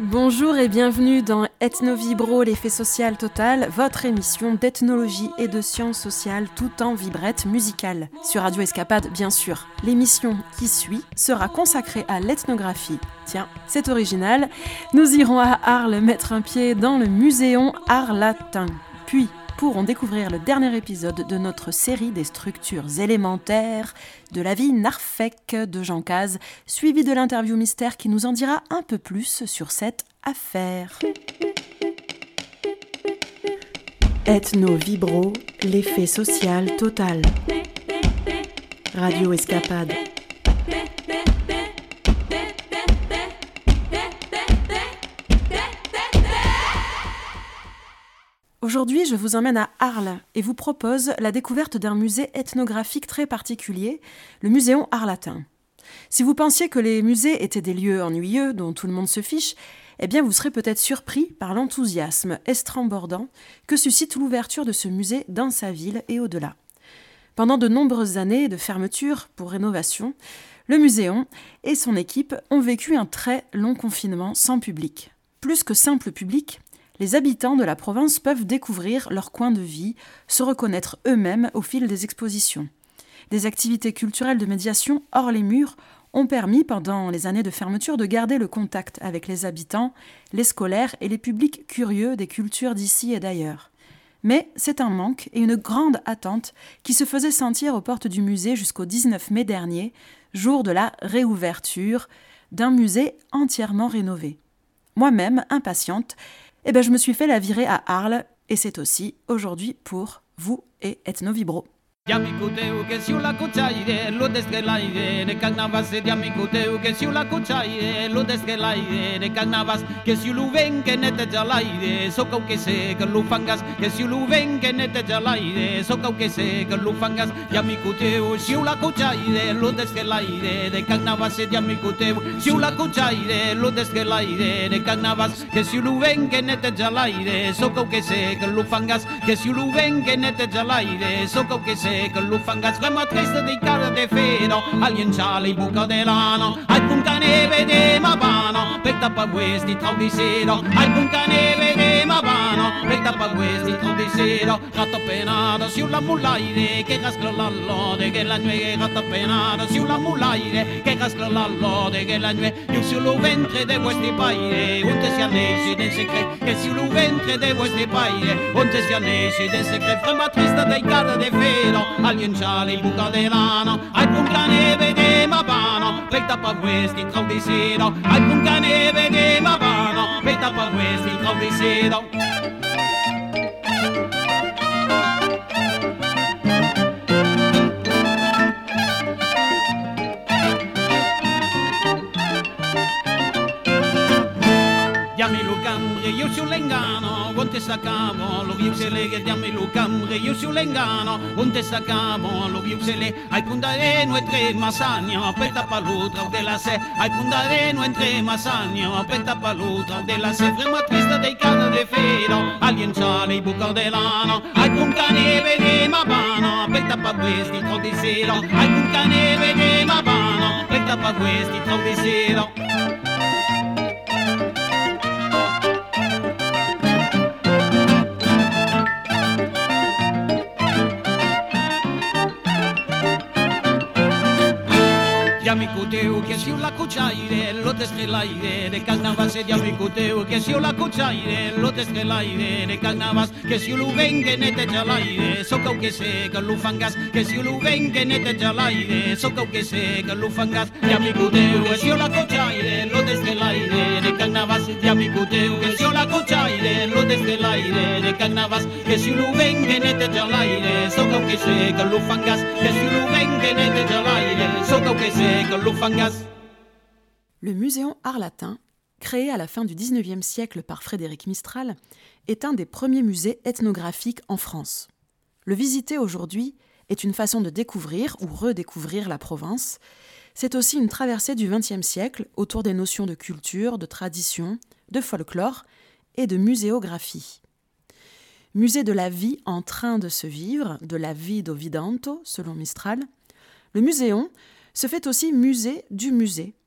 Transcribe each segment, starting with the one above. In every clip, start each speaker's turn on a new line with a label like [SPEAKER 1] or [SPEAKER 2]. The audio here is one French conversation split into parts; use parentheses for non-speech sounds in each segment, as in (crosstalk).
[SPEAKER 1] Bonjour et bienvenue dans Ethnovibro, l'effet social total, votre émission d'ethnologie et de sciences sociales tout en vibrette musicale. Sur Radio Escapade, bien sûr. L'émission qui suit sera consacrée à l'ethnographie. Tiens, c'est original. Nous irons à Arles mettre un pied dans le muséon Arlatin. Puis, pourront découvrir le dernier épisode de notre série des structures élémentaires de la vie narfec de Jean Caz, suivi de l'interview mystère qui nous en dira un peu plus sur cette affaire. Ethno Vibro, l'effet social total. Radio Escapade. Aujourd'hui, je vous emmène à Arles et vous propose la découverte d'un musée ethnographique très particulier, le Muséon Arlatin. Si vous pensiez que les musées étaient des lieux ennuyeux dont tout le monde se fiche, eh bien vous serez peut-être surpris par l'enthousiasme estrambordant que suscite l'ouverture de ce musée dans sa ville et au-delà. Pendant de nombreuses années de fermeture pour rénovation, le Muséon et son équipe ont vécu un très long confinement sans public. Plus que simple public, les habitants de la province peuvent découvrir leur coin de vie, se reconnaître eux-mêmes au fil des expositions. Des activités culturelles de médiation hors les murs ont permis, pendant les années de fermeture, de garder le contact avec les habitants, les scolaires et les publics curieux des cultures d'ici et d'ailleurs. Mais c'est un manque et une grande attente qui se faisait sentir aux portes du musée jusqu'au 19 mai dernier, jour de la réouverture d'un musée entièrement rénové. Moi-même, impatiente, eh ben, je me suis fait la virée à Arles et c'est aussi aujourd'hui pour vous et Ja
[SPEAKER 2] m'icuteu que si la cuchaire, lo desgelaire, de cagnabas, ja m'icuteu que si la cuchaire, lo desgelaire, de cagnabas, que si lo ven que neteja l'aire, sóc el que sé que lo fangas, que si lo ven que neteja l'aire, sóc el que sé que lo fangas, ja m'icuteu si la cuchaire, lo desgelaire, de cagnabas, ja m'icuteu si la cuchaire, lo desgelaire, de cagnabas, que si lo ven que neteja l'aire, sóc el que sé que lo fangas, que si lo ven que neteja l'aire, sóc el que sé se che lo fangas come triste di cara de fero Alien ciale buca de lano. Alcun cane vede ma vano Per tappa questi trau di sero. Alcun cane vede ma vano Per tappa questi trau di sero. Gatto penato la mulaire Che casca la lode che la nue Gatto penato la mulaire Che casca la lode che la nue Io sul ventre de questi paire Unte si annesi del secret Che sul ventre de questi paire Unte si annesi del secret Frema triste dei cara de mano, al guanciale in buca de al punca neve de mapano, per tappa questi caldicino, al punca neve de mapano, per tappa questi caldicino. diammi lo cambre, io su Lengano, onde staccavo, lo riusele che diammi lo cambre, io su Lengano, onde staccavo, lo riusele, ai puntare no entre masagno, petta palutra della se, ai puntare no entre masagno, petta palutra della se, frema trista dei cani de filo, alienciale i buco delano, ai puntane vede ma bano, petta pa questi tro di sero, ai puntane vede ma bano, petta pa questi tro di sero. kutsaire, lotezkelaire, nekak nabaz, edia brikuteu, kesio la kutsaire, lotezkelaire, nekak nabaz, kesio lu vengen eta txalaire, zokau kesek, lufangaz, kesio lu vengen eta txalaire, zokau kesek, lufangaz, diabrikuteu, kesio la kutsaire, lotezkelaire, nekak nabaz, diabrikuteu, kesio la kutsaire, lotezkelaire, nekak nabaz, kesio lu vengen eta txalaire, zokau kesek, lufangaz, kesio lu vengen eta txalaire, zokau kesek, lufangaz,
[SPEAKER 1] Le Muséon Arlatin, créé à la fin du XIXe siècle par Frédéric Mistral, est un des premiers musées ethnographiques en France. Le visiter aujourd'hui est une façon de découvrir ou redécouvrir la province. C'est aussi une traversée du XXe siècle autour des notions de culture, de tradition, de folklore et de muséographie. Musée de la vie en train de se vivre, de la vie vidanto, selon Mistral, le muséon se fait aussi musée du musée.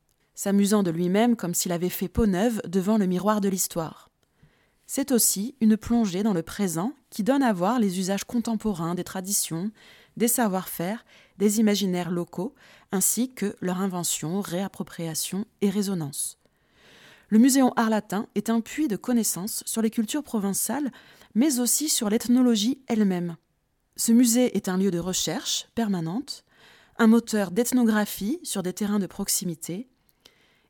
[SPEAKER 1] S'amusant de lui-même comme s'il avait fait peau neuve devant le miroir de l'histoire. C'est aussi une plongée dans le présent qui donne à voir les usages contemporains des traditions, des savoir-faire, des imaginaires locaux, ainsi que leur invention, réappropriation et résonance. Le Muséon Art Latin est un puits de connaissances sur les cultures provençales, mais aussi sur l'ethnologie elle-même. Ce musée est un lieu de recherche permanente, un moteur d'ethnographie sur des terrains de proximité,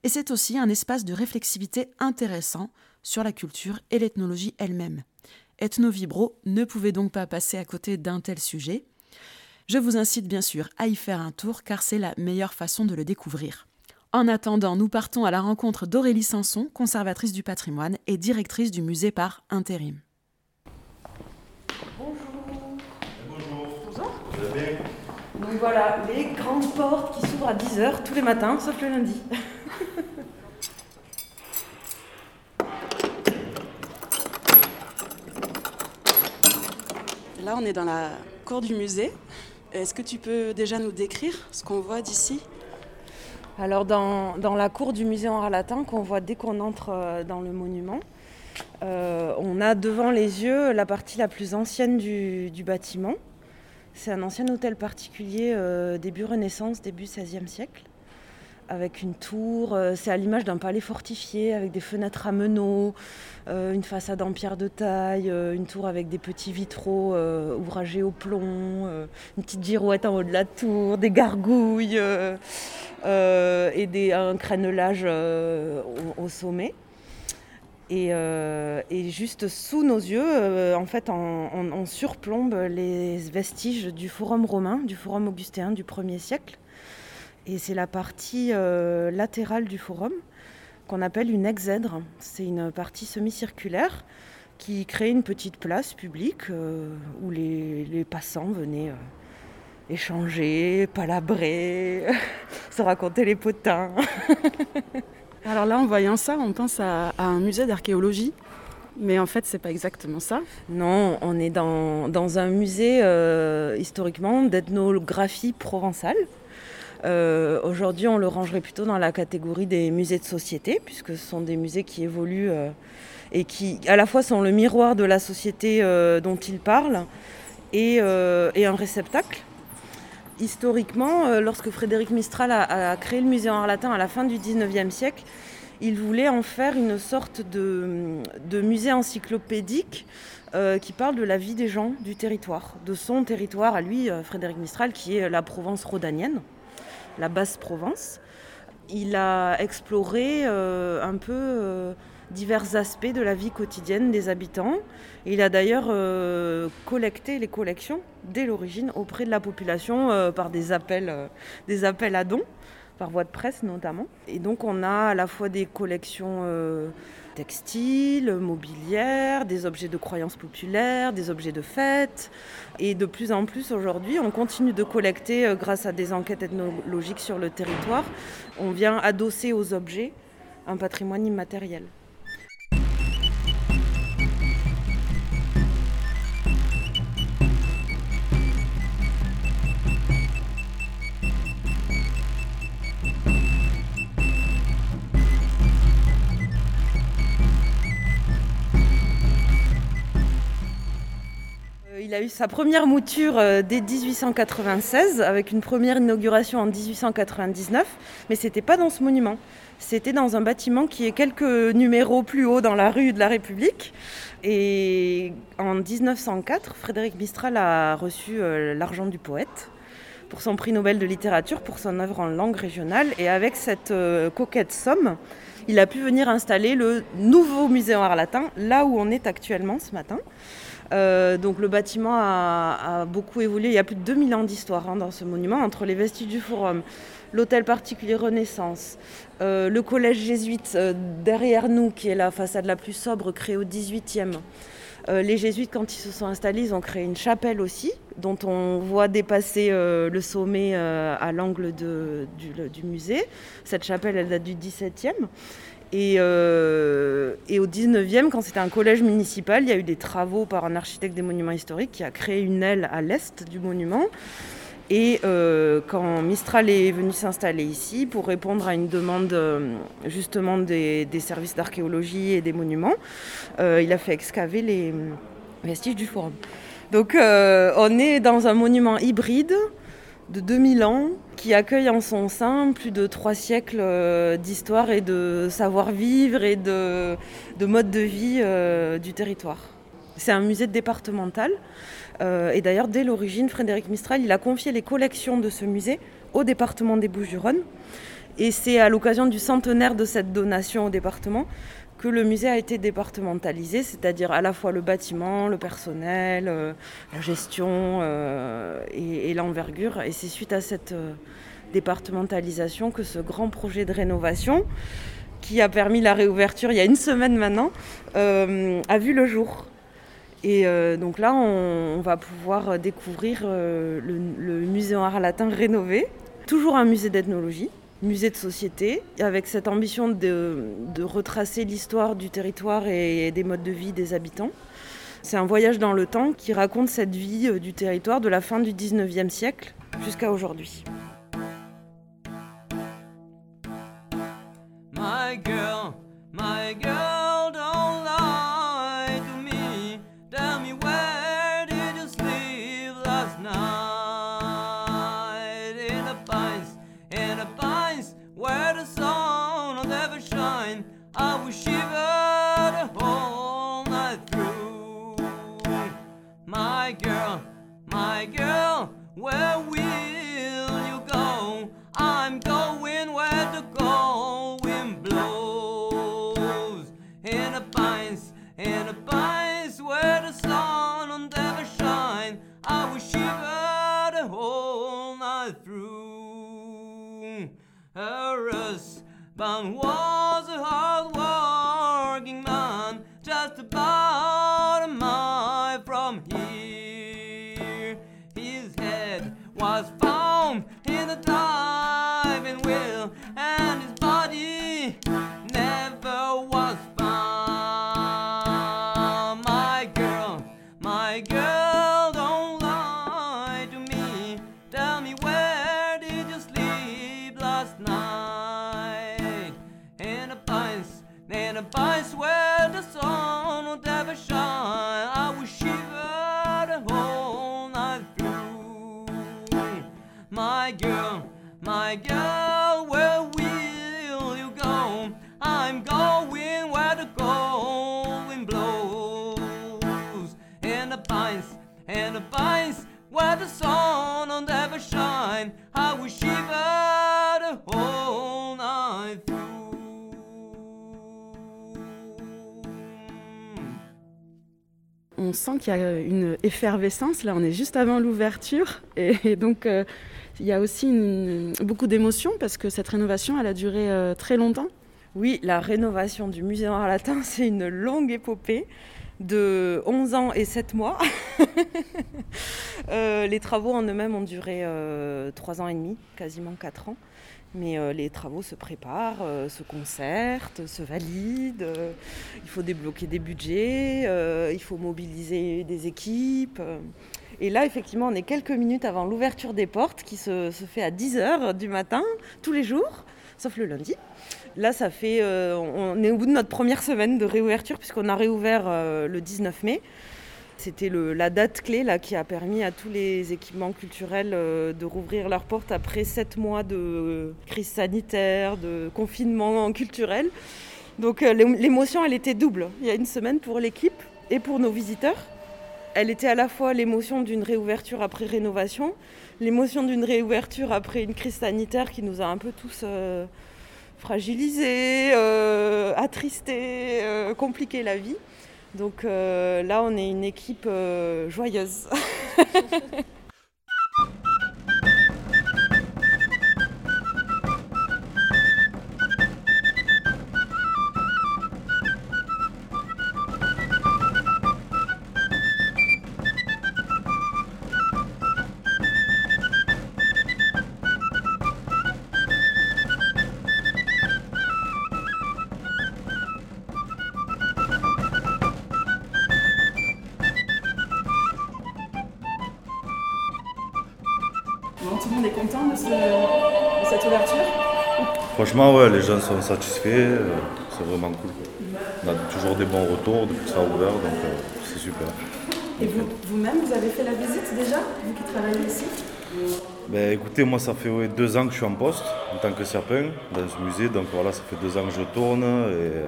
[SPEAKER 1] et c'est aussi un espace de réflexivité intéressant sur la culture et l'ethnologie elle-même. Ethnovibro ne pouvait donc pas passer à côté d'un tel sujet. Je vous incite bien sûr à y faire un tour car c'est la meilleure façon de le découvrir. En attendant, nous partons à la rencontre d'Aurélie Sanson, conservatrice du patrimoine et directrice du musée par intérim.
[SPEAKER 3] Donc voilà, les grandes portes qui s'ouvrent à 10h tous les matins, sauf le lundi. (laughs)
[SPEAKER 4] Là, on est dans la cour du musée. Est-ce que tu peux déjà nous décrire ce qu'on voit d'ici?
[SPEAKER 3] Alors, dans, la cour du musée en latin, qu'on voit dès qu'on entre euh, dans le monument, euh, on a devant les yeux la partie la plus ancienne du bâtiment. C'est un ancien hôtel particulier euh, début Renaissance, début XVIe siècle, avec une tour. Euh, c'est à l'image d'un palais fortifié, avec des fenêtres à meneaux, euh, une façade en pierre de taille, une tour avec des petits vitraux ouvragés au plomb, une petite girouette en haut de la tour, des gargouilles et un crénelage au sommet. Euh, et, juste sous nos yeux, euh, en fait, on, surplombe les vestiges du forum romain, du forum augustéen du 1er siècle. Et c'est la partie euh, latérale du forum qu'on appelle une exèdre. C'est une partie semi-circulaire qui crée une petite place publique où les, les, passants venaient échanger, palabrer, (laughs) se raconter les potins. (laughs)
[SPEAKER 4] Alors là, en voyant ça, on pense à, un musée d'archéologie. Mais en fait, c'est pas exactement ça.
[SPEAKER 3] Non, on est dans, un musée euh, historiquement d'ethnographie provençale. Euh, aujourd'hui, on le rangerait plutôt dans la catégorie des musées de société, puisque ce sont des musées qui évoluent euh, et qui, à la fois, sont le miroir de la société dont ils parlent et un réceptacle. Historiquement, euh, lorsque Frédéric Mistral a, créé le musée en latin à la fin du 19e siècle, il voulait en faire une sorte de, musée encyclopédique euh, qui parle de la vie des gens du territoire, de son territoire à lui, euh, Frédéric Mistral, qui est la Provence rhodanienne, la basse Provence. Il a exploré un peu divers aspects de la vie quotidienne des habitants. il a d'ailleurs euh, collecté les collections dès l'origine auprès de la population euh, par des euh, des appels à dons, par voie de presse notamment. Et donc on a à la fois des collections textiles, mobilières, des objets de croyances populaires, des objets de fête. Et de plus en plus aujourd'hui, on continue de collecter grâce à des enquêtes ethnologiques sur le territoire. On vient adosser aux objets un patrimoine immatériel. Il a eu sa première mouture euh, dès 1896, avec une première inauguration en 1899, mais ce n'était pas dans ce monument. C'était dans un bâtiment qui est quelques numéros plus haut dans la rue de la République. Et en 1904, Frédéric Mistral a reçu euh, l'argent du poète pour son prix Nobel de littérature pour son œuvre en langue régionale. Et avec cette euh, coquette somme, il a pu venir installer le nouveau musée en art latin, là où on est actuellement ce matin. Euh, donc le bâtiment a, beaucoup évolué. Il y a plus de 2000 ans d'histoire hein, dans ce monument, entre les vestiges du forum, l'hôtel particulier Renaissance, euh, le collège jésuite euh, derrière nous, qui est la façade la plus sobre, créée au 18e. les jésuites, quand ils se sont installés, ils ont créé une chapelle aussi, dont on voit dépasser le sommet à l'angle du, du, musée. Cette chapelle, elle date du 17e. Euh, et, au 19e, quand c'était un collège municipal, il y a eu des travaux par un architecte des monuments historiques qui a créé une aile à l'est du monument. Et euh, quand Mistral est venu s'installer ici pour répondre à une demande euh, justement des, services d'archéologie et des monuments, il a fait excaver les vestiges du forum. Donc on est dans un monument hybride de 2000 ans qui accueille en son sein plus de trois siècles euh, d'histoire et de savoir-vivre et de, de mode de vie euh, du territoire. C'est un musée départemental. Euh, et d'ailleurs, dès l'origine, Frédéric Mistral, il a confié les collections de ce musée au département des Bouches-du-Rhône. Et c'est à l'occasion du centenaire de cette donation au département que le musée a été départementalisé, c'est-à-dire à la fois le bâtiment, le personnel, euh, la gestion euh, et, l'envergure. Et c'est suite à cette euh, départementalisation que ce grand projet de rénovation, qui a permis la réouverture il y a une semaine maintenant, a vu le jour. Et donc là, on, va pouvoir découvrir le, le musée en art latin rénové, toujours un musée d'ethnologie musée de société, avec cette ambition de, retracer l'histoire du territoire et des modes de vie des habitants. C'est un voyage dans le temps qui raconte cette vie euh, du territoire de la fin du 19e siècle jusqu'à aujourd'hui.
[SPEAKER 5] My girl, my girl,
[SPEAKER 1] qu'il y a une effervescence. Là, on est juste avant l'ouverture. Et, donc, euh, il y a aussi beaucoup d'émotions parce que cette rénovation, elle a duré euh, très longtemps.
[SPEAKER 3] Oui, la rénovation du musée en latin, (laughs) c'est une longue épopée de 11 ans et 7 mois. (laughs) Euh, les travaux en eux-mêmes ont duré euh, 3 ans et demi, quasiment 4 ans. Mais euh, les travaux se préparent, euh, se concertent, se valident. euh, il faut débloquer des budgets, il faut mobiliser des équipes. Et là, effectivement, on est quelques minutes avant l'ouverture des portes qui se, fait à 10h du matin, tous les jours, sauf le lundi. Là, ça fait. on est au bout de notre première semaine de réouverture, puisqu'on a réouvert le 19 mai. C'était la date clé là, qui a permis à tous les équipements culturels euh, de rouvrir leurs portes après sept mois de crise sanitaire, de confinement (laughs) culturel. Donc euh, l'ém- l'émotion, elle était double. Il y a une semaine pour l'équipe et pour nos visiteurs. Elle était à la fois l'émotion d'une réouverture après rénovation, l'émotion d'une réouverture après une crise sanitaire qui nous a un peu tous euh, fragilisés, attristés, compliqué la vie. Donc euh, là, on est une équipe euh, joyeuse. (laughs)
[SPEAKER 6] Franchement, ouais, les gens sont satisfaits, euh, c'est vraiment cool. On a toujours des bons retours depuis que ça a ouvert, donc euh, c'est super.
[SPEAKER 4] Et vous-même, vous, avez fait la visite déjà, vous qui travaillez ici?
[SPEAKER 6] Ben, écoutez, moi ça fait deux ans que je suis en poste en tant que sapin dans ce musée, donc voilà, ça fait deux ans que je tourne et euh,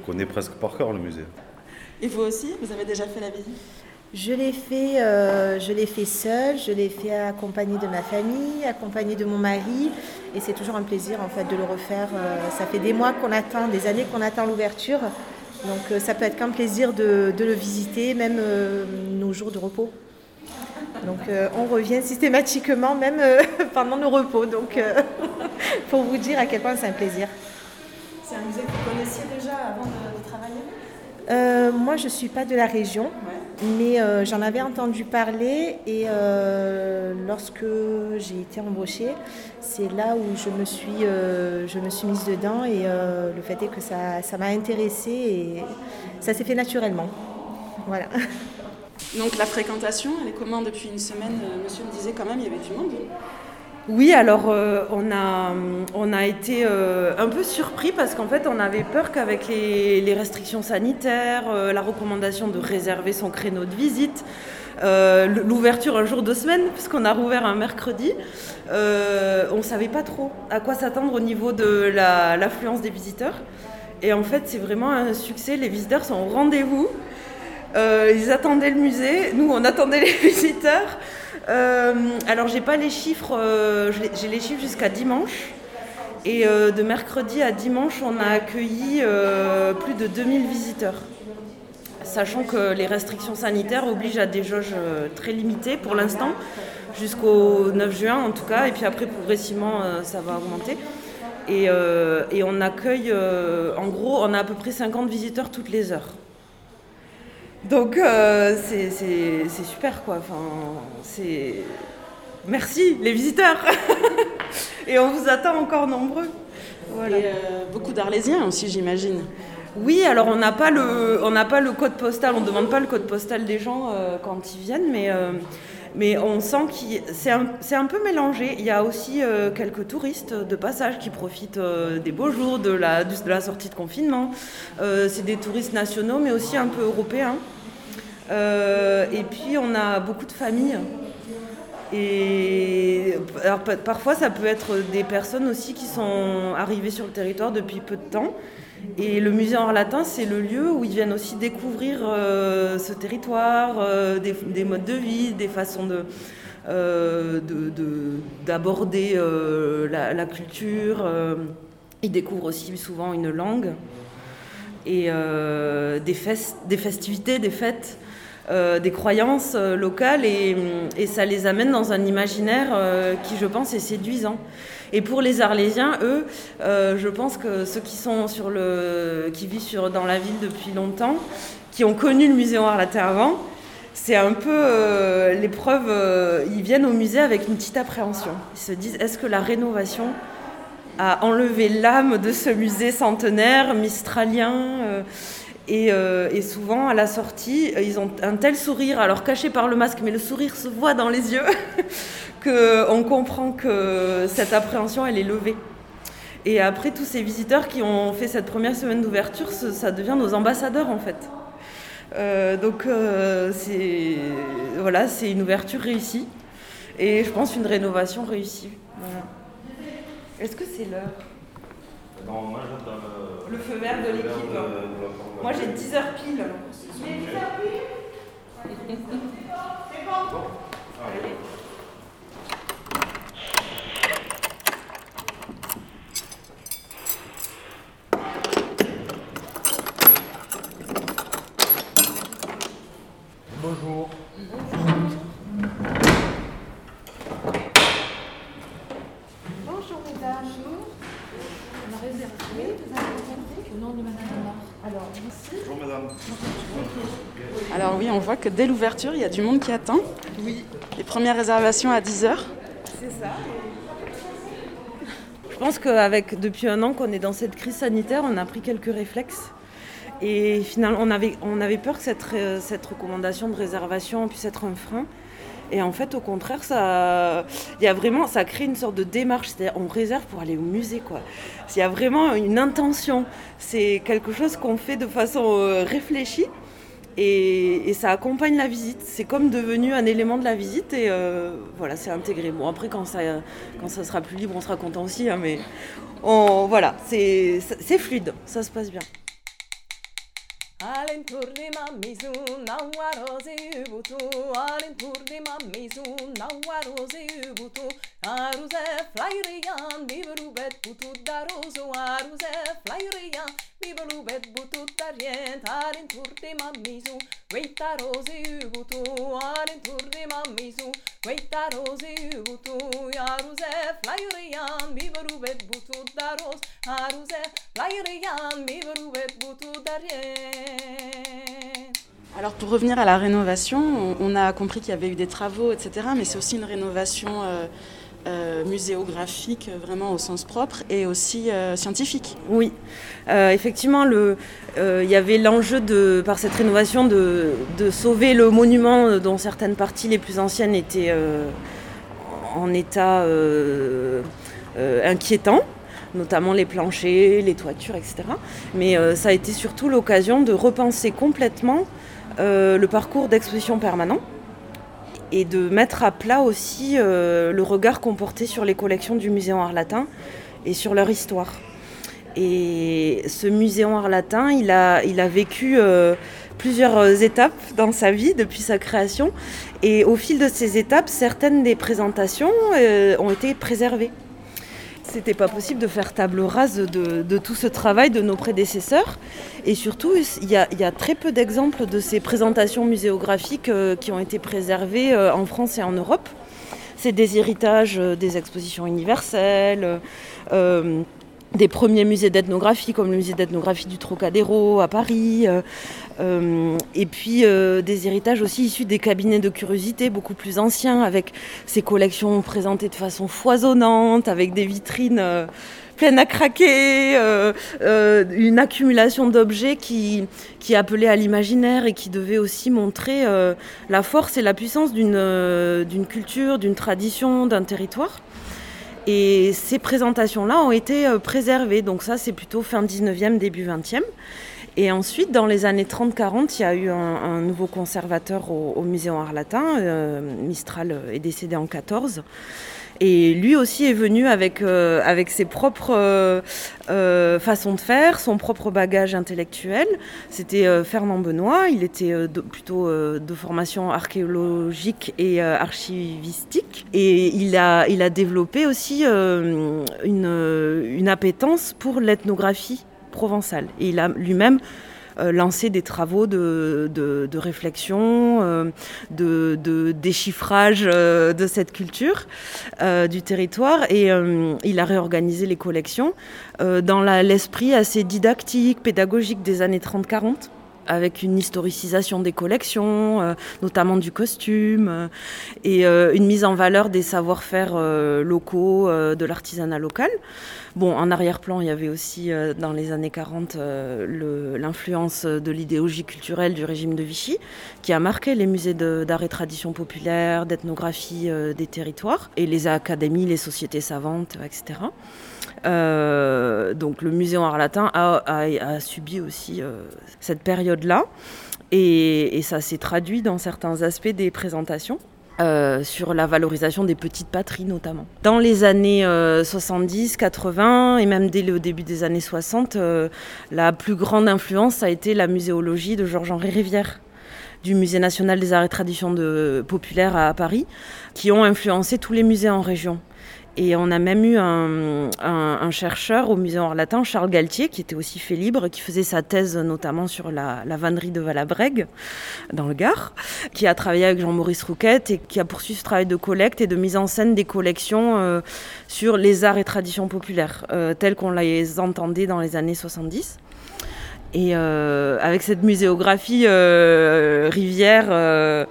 [SPEAKER 6] je connais presque par cœur le musée.
[SPEAKER 4] Et vous aussi, vous avez déjà fait la visite?
[SPEAKER 7] Je l'ai fait, euh, je l'ai fait seule, je l'ai fait accompagnée de ma famille, accompagnée de mon mari, et c'est toujours un plaisir en fait de le refaire. Euh, ça fait des mois qu'on attend, des années qu'on attend l'ouverture, donc euh, ça peut être qu'un plaisir de, le visiter, même nos jours de repos. Donc on revient systématiquement, même (laughs) pendant nos repos. Donc (laughs) pour vous dire à quel point c'est un plaisir.
[SPEAKER 4] C'est un musée que vous connaissiez déjà avant de, travailler
[SPEAKER 7] Moi je ne suis pas de la région. Mais euh, j'en avais entendu parler et euh, lorsque j'ai été embauchée, c'est là où je me suis, euh, je me suis mise dedans et le fait est que ça, ça m'a intéressée et ça s'est fait naturellement. Voilà.
[SPEAKER 4] Donc la fréquentation, elle est comment depuis une semaine? Monsieur me disait quand même il y avait du monde.
[SPEAKER 3] Oui, alors euh, on, a, on a été euh, un peu surpris parce qu'en fait on avait peur qu'avec les, restrictions sanitaires, euh, la recommandation de réserver son créneau de visite, l'ouverture un jour de semaine, puisqu'on a rouvert un mercredi, on ne savait pas trop à quoi s'attendre au niveau de l'affluence des visiteurs. Et en fait c'est vraiment un succès, les visiteurs sont au rendez-vous, ils attendaient le musée, nous on attendait (laughs) les visiteurs. Euh, alors j'ai pas les chiffres, euh, j'ai les chiffres jusqu'à dimanche. Et euh, de mercredi à dimanche, on a accueilli plus de 2000 visiteurs. Sachant que les restrictions sanitaires obligent à des jauges très limitées pour l'instant, jusqu'au 9 juin en tout cas, et puis après progressivement ça va augmenter. Et, et on accueille, en gros, on a à peu près 50 visiteurs toutes les heures. Donc euh, c'est super quoi. Enfin, c'est merci les visiteurs. (laughs) et on vous attend encore nombreux.
[SPEAKER 4] Voilà. Et euh, beaucoup d'Arlésiens aussi, j'imagine.
[SPEAKER 3] Oui, alors on n'a pas le on n'a pas le code postal, on ne demande pas le code postal des gens euh, quand ils viennent, mais mais on sent que c'est un, un, peu mélangé. Il y a aussi quelques touristes de passage qui profitent des beaux jours, de la, de la sortie de confinement. c'est des touristes nationaux, mais aussi un peu européens. Euh, et puis on a beaucoup de familles. Et alors, parfois ça peut être des personnes aussi qui sont arrivées sur le territoire depuis peu de temps. Et le musée en latin, c'est le lieu où ils viennent aussi découvrir euh, ce territoire, euh, des, modes de vie, des façons de, d'aborder la, culture. ils découvrent aussi souvent une langue et des, festivités, des fêtes. Euh, des croyances euh, locales et, ça les amène dans un imaginaire euh, qui, je pense, est séduisant. Et pour les Arlésiens, eux, je pense que ceux qui sont sur le, qui vivent dans la ville depuis longtemps, qui ont connu le musée Arlatin avant, c'est un peu l'épreuve. ils viennent au musée avec une petite appréhension. Ils se disent est-ce que la rénovation a enlevé l'âme de ce musée centenaire, mistralien euh, et, souvent, à la sortie, ils ont un tel sourire, alors caché par le masque, mais le sourire se voit dans les yeux, (laughs) qu'on comprend que cette appréhension, elle est levée. Et après, tous ces visiteurs qui ont fait cette première semaine d'ouverture, ça devient nos ambassadeurs, en fait. Euh, donc, euh, c'est voilà, une ouverture réussie. Et je pense une rénovation réussie. Est-ce que c'est l'heure?
[SPEAKER 6] Non, moi
[SPEAKER 3] le feu vert de l'équipe. Moi j'ai 10 heures pile. J'ai 10 heures pile? C'est bon Allez.
[SPEAKER 6] Bonjour.
[SPEAKER 7] Bonjour mesdames. On a réservé. Vous avez
[SPEAKER 4] alors, oui, on voit que dès l'ouverture, il y a du monde qui attend.
[SPEAKER 3] Oui.
[SPEAKER 4] Les premières réservations à 10h.
[SPEAKER 3] C'est ça. Je pense qu'avec depuis un an qu'on est dans cette crise sanitaire, on a pris quelques réflexes. Et finalement, on avait, on avait peur que cette, cette recommandation de réservation puisse être un frein. Et en fait, au contraire, ça, il y a vraiment, ça crée une sorte de démarche. C'est-à-dire, on réserve pour aller au musée, quoi. Il y a vraiment une intention. C'est quelque chose qu'on fait de façon euh, réfléchie. Et, ça accompagne la visite. C'est comme devenu un élément de la visite et euh, voilà, c'est intégré. Bon, après, quand ça, quand ça sera plus libre, on sera content aussi, hein, mais on, voilà, c'est fluide, ça se passe bien. Alin turdi mamizu nawarozi ubutu Alin turdi mamizu nawarozi ubutu Aruze flyriyan biberubet butu darozu Aruze flyriyan biberubet butu darient Alin turdi mamizu Weitarozi ubutu Alin turdi mamizu Weitarozi ubutu Aruze flyriyan biberubet butu daroz Aruze flyriyan biberubet butu darient
[SPEAKER 4] alors pour revenir à la rénovation, on, a compris qu'il y avait eu des travaux, etc. Mais c'est aussi une rénovation euh, euh, muséographique, vraiment au sens propre, et aussi euh, scientifique.
[SPEAKER 3] Oui, effectivement, il y avait l'enjeu de, par cette rénovation de, de, sauver le monument dont certaines parties les plus anciennes étaient en état inquiétant notamment les planchers, les toitures, etc. Mais euh, ça a été surtout l'occasion de repenser complètement euh, le parcours d'exposition permanent et de mettre à plat aussi euh, le regard qu'on portait sur les collections du musée en art latin et sur leur histoire. Et ce musée en art latin, il a, il a vécu plusieurs étapes dans sa vie depuis sa création. Et au fil de ces étapes, certaines des présentations ont été préservées c'était pas possible de faire table rase de, tout ce travail de nos prédécesseurs. Et surtout, il y a, très peu d'exemples de ces présentations muséographiques euh, qui ont été préservées euh, en France et en Europe. C'est des héritages euh, des expositions universelles des premiers musées d'ethnographie, comme le musée d'ethnographie du Trocadéro à Paris, euh, euh, et puis euh, des héritages aussi issus des cabinets de curiosité beaucoup plus anciens, avec ces collections présentées de façon foisonnante, avec des vitrines pleines à craquer, une accumulation d'objets qui, qui appelait à l'imaginaire et qui devait aussi montrer la force et la puissance d'une culture, d'une tradition, d'un territoire. Et ces présentations-là ont été euh, préservées. Donc ça, c'est plutôt fin 19e, début 20e. Et ensuite, dans les années 30-40, il y a eu un, nouveau conservateur au, musée en art latin. Euh, Mistral est décédé en 14. Et lui aussi est venu avec, euh, avec ses propres euh, euh, façons de faire, son propre bagage intellectuel. C'était Fernand Benoît, il était plutôt de formation archéologique et archivistique. Et il a, il a développé aussi une, une appétence pour l'ethnographie provençale. Et il a lui-même lancer des travaux de, réflexion, euh, de, déchiffrage euh, de cette culture du territoire. Et il a réorganisé les collections dans l'esprit assez didactique, pédagogique des années 30-40 avec une historicisation des collections, notamment du costume, et une mise en valeur des savoir-faire locaux, de l'artisanat local. Bon, en arrière-plan, il y avait aussi euh, dans les années 40 euh, l'influence de l'idéologie culturelle du régime de Vichy, qui a marqué les musées d'art et tradition populaire, d'ethnographie euh, des territoires, et les académies, les sociétés savantes, etc. donc le musée en art latin a, subi aussi cette période-là, et ça s'est traduit dans certains aspects des présentations. Euh, sur la valorisation des petites patries notamment. Dans les années 70, euh, 80 et même dès le début des années 60, euh, la plus grande influence a été la muséologie de Georges-Henri Rivière du Musée national des arts et traditions populaires à Paris, qui ont influencé tous les musées en région. Et on a même eu un, chercheur au musée en latin, Charles Galtier, qui était aussi fait libre, qui faisait sa thèse notamment sur la, vannerie de Valabrègue, dans le Gard, qui a travaillé avec Jean-Maurice Rouquette et qui a poursuivi ce travail de collecte et de mise en scène des collections euh, sur les arts et traditions populaires, euh, telles qu'on les entendait dans les années 70. Et euh, avec cette muséographie rivière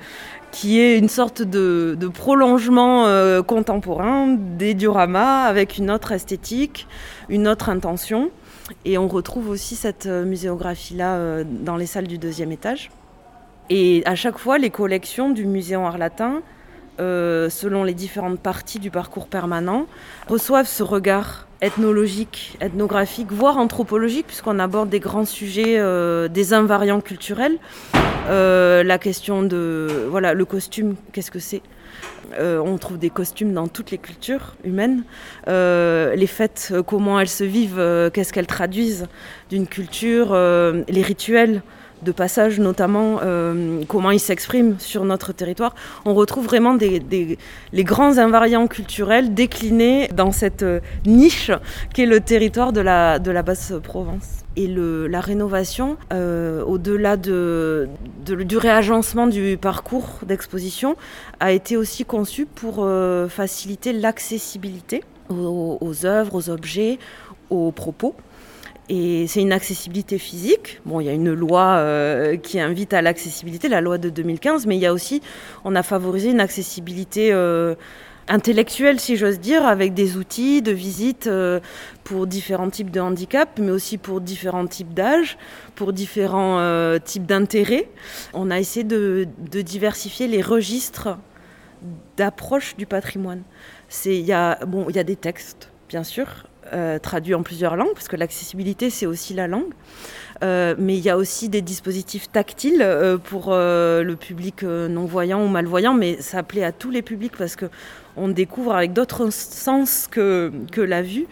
[SPEAKER 3] qui est une sorte de, prolongement euh, contemporain des dioramas avec une autre esthétique, une autre intention. Et on retrouve aussi cette euh, muséographie-là euh, dans les salles du deuxième étage. Et à chaque fois, les collections du musée en art latin euh, selon les différentes parties du parcours permanent, reçoivent ce regard ethnologique, ethnographique, voire anthropologique, puisqu'on aborde des grands sujets, euh, des invariants culturels. Euh, la question de voilà le costume, qu'est-ce que c'est? On trouve des costumes dans toutes les cultures humaines. les fêtes, comment elles se vivent, qu'est-ce qu'elles traduisent d'une culture, les rituels de passage notamment, euh, comment ils s'expriment sur notre territoire. On retrouve vraiment des, les grands invariants culturels déclinés dans cette euh, niche qu'est le territoire de la, de la Basse-Provence. Et la rénovation, euh, au-delà de, du réagencement du parcours d'exposition, a été aussi conçue pour faciliter l'accessibilité aux œuvres, aux objets, aux propos. Et c'est une accessibilité physique. Bon, il y a une loi euh, qui invite à l'accessibilité, la loi de 2015, mais il y a aussi, on a favorisé une accessibilité euh, intellectuelle, si j'ose dire, avec des outils de visite euh, pour différents types de handicaps, mais aussi pour différents types d'âges, pour différents types d'intérêts. On a essayé de, diversifier les registres d'approche du patrimoine. Il a, y a des textes, bien sûr, euh, traduit en plusieurs langues, parce que l'accessibilité, c'est aussi la langue. Euh, mais il y a aussi des dispositifs tactiles euh, pour le public non-voyant ou malvoyant, mais ça plaît à tous les publics parce que on découvre avec d'autres sens que, que la vue.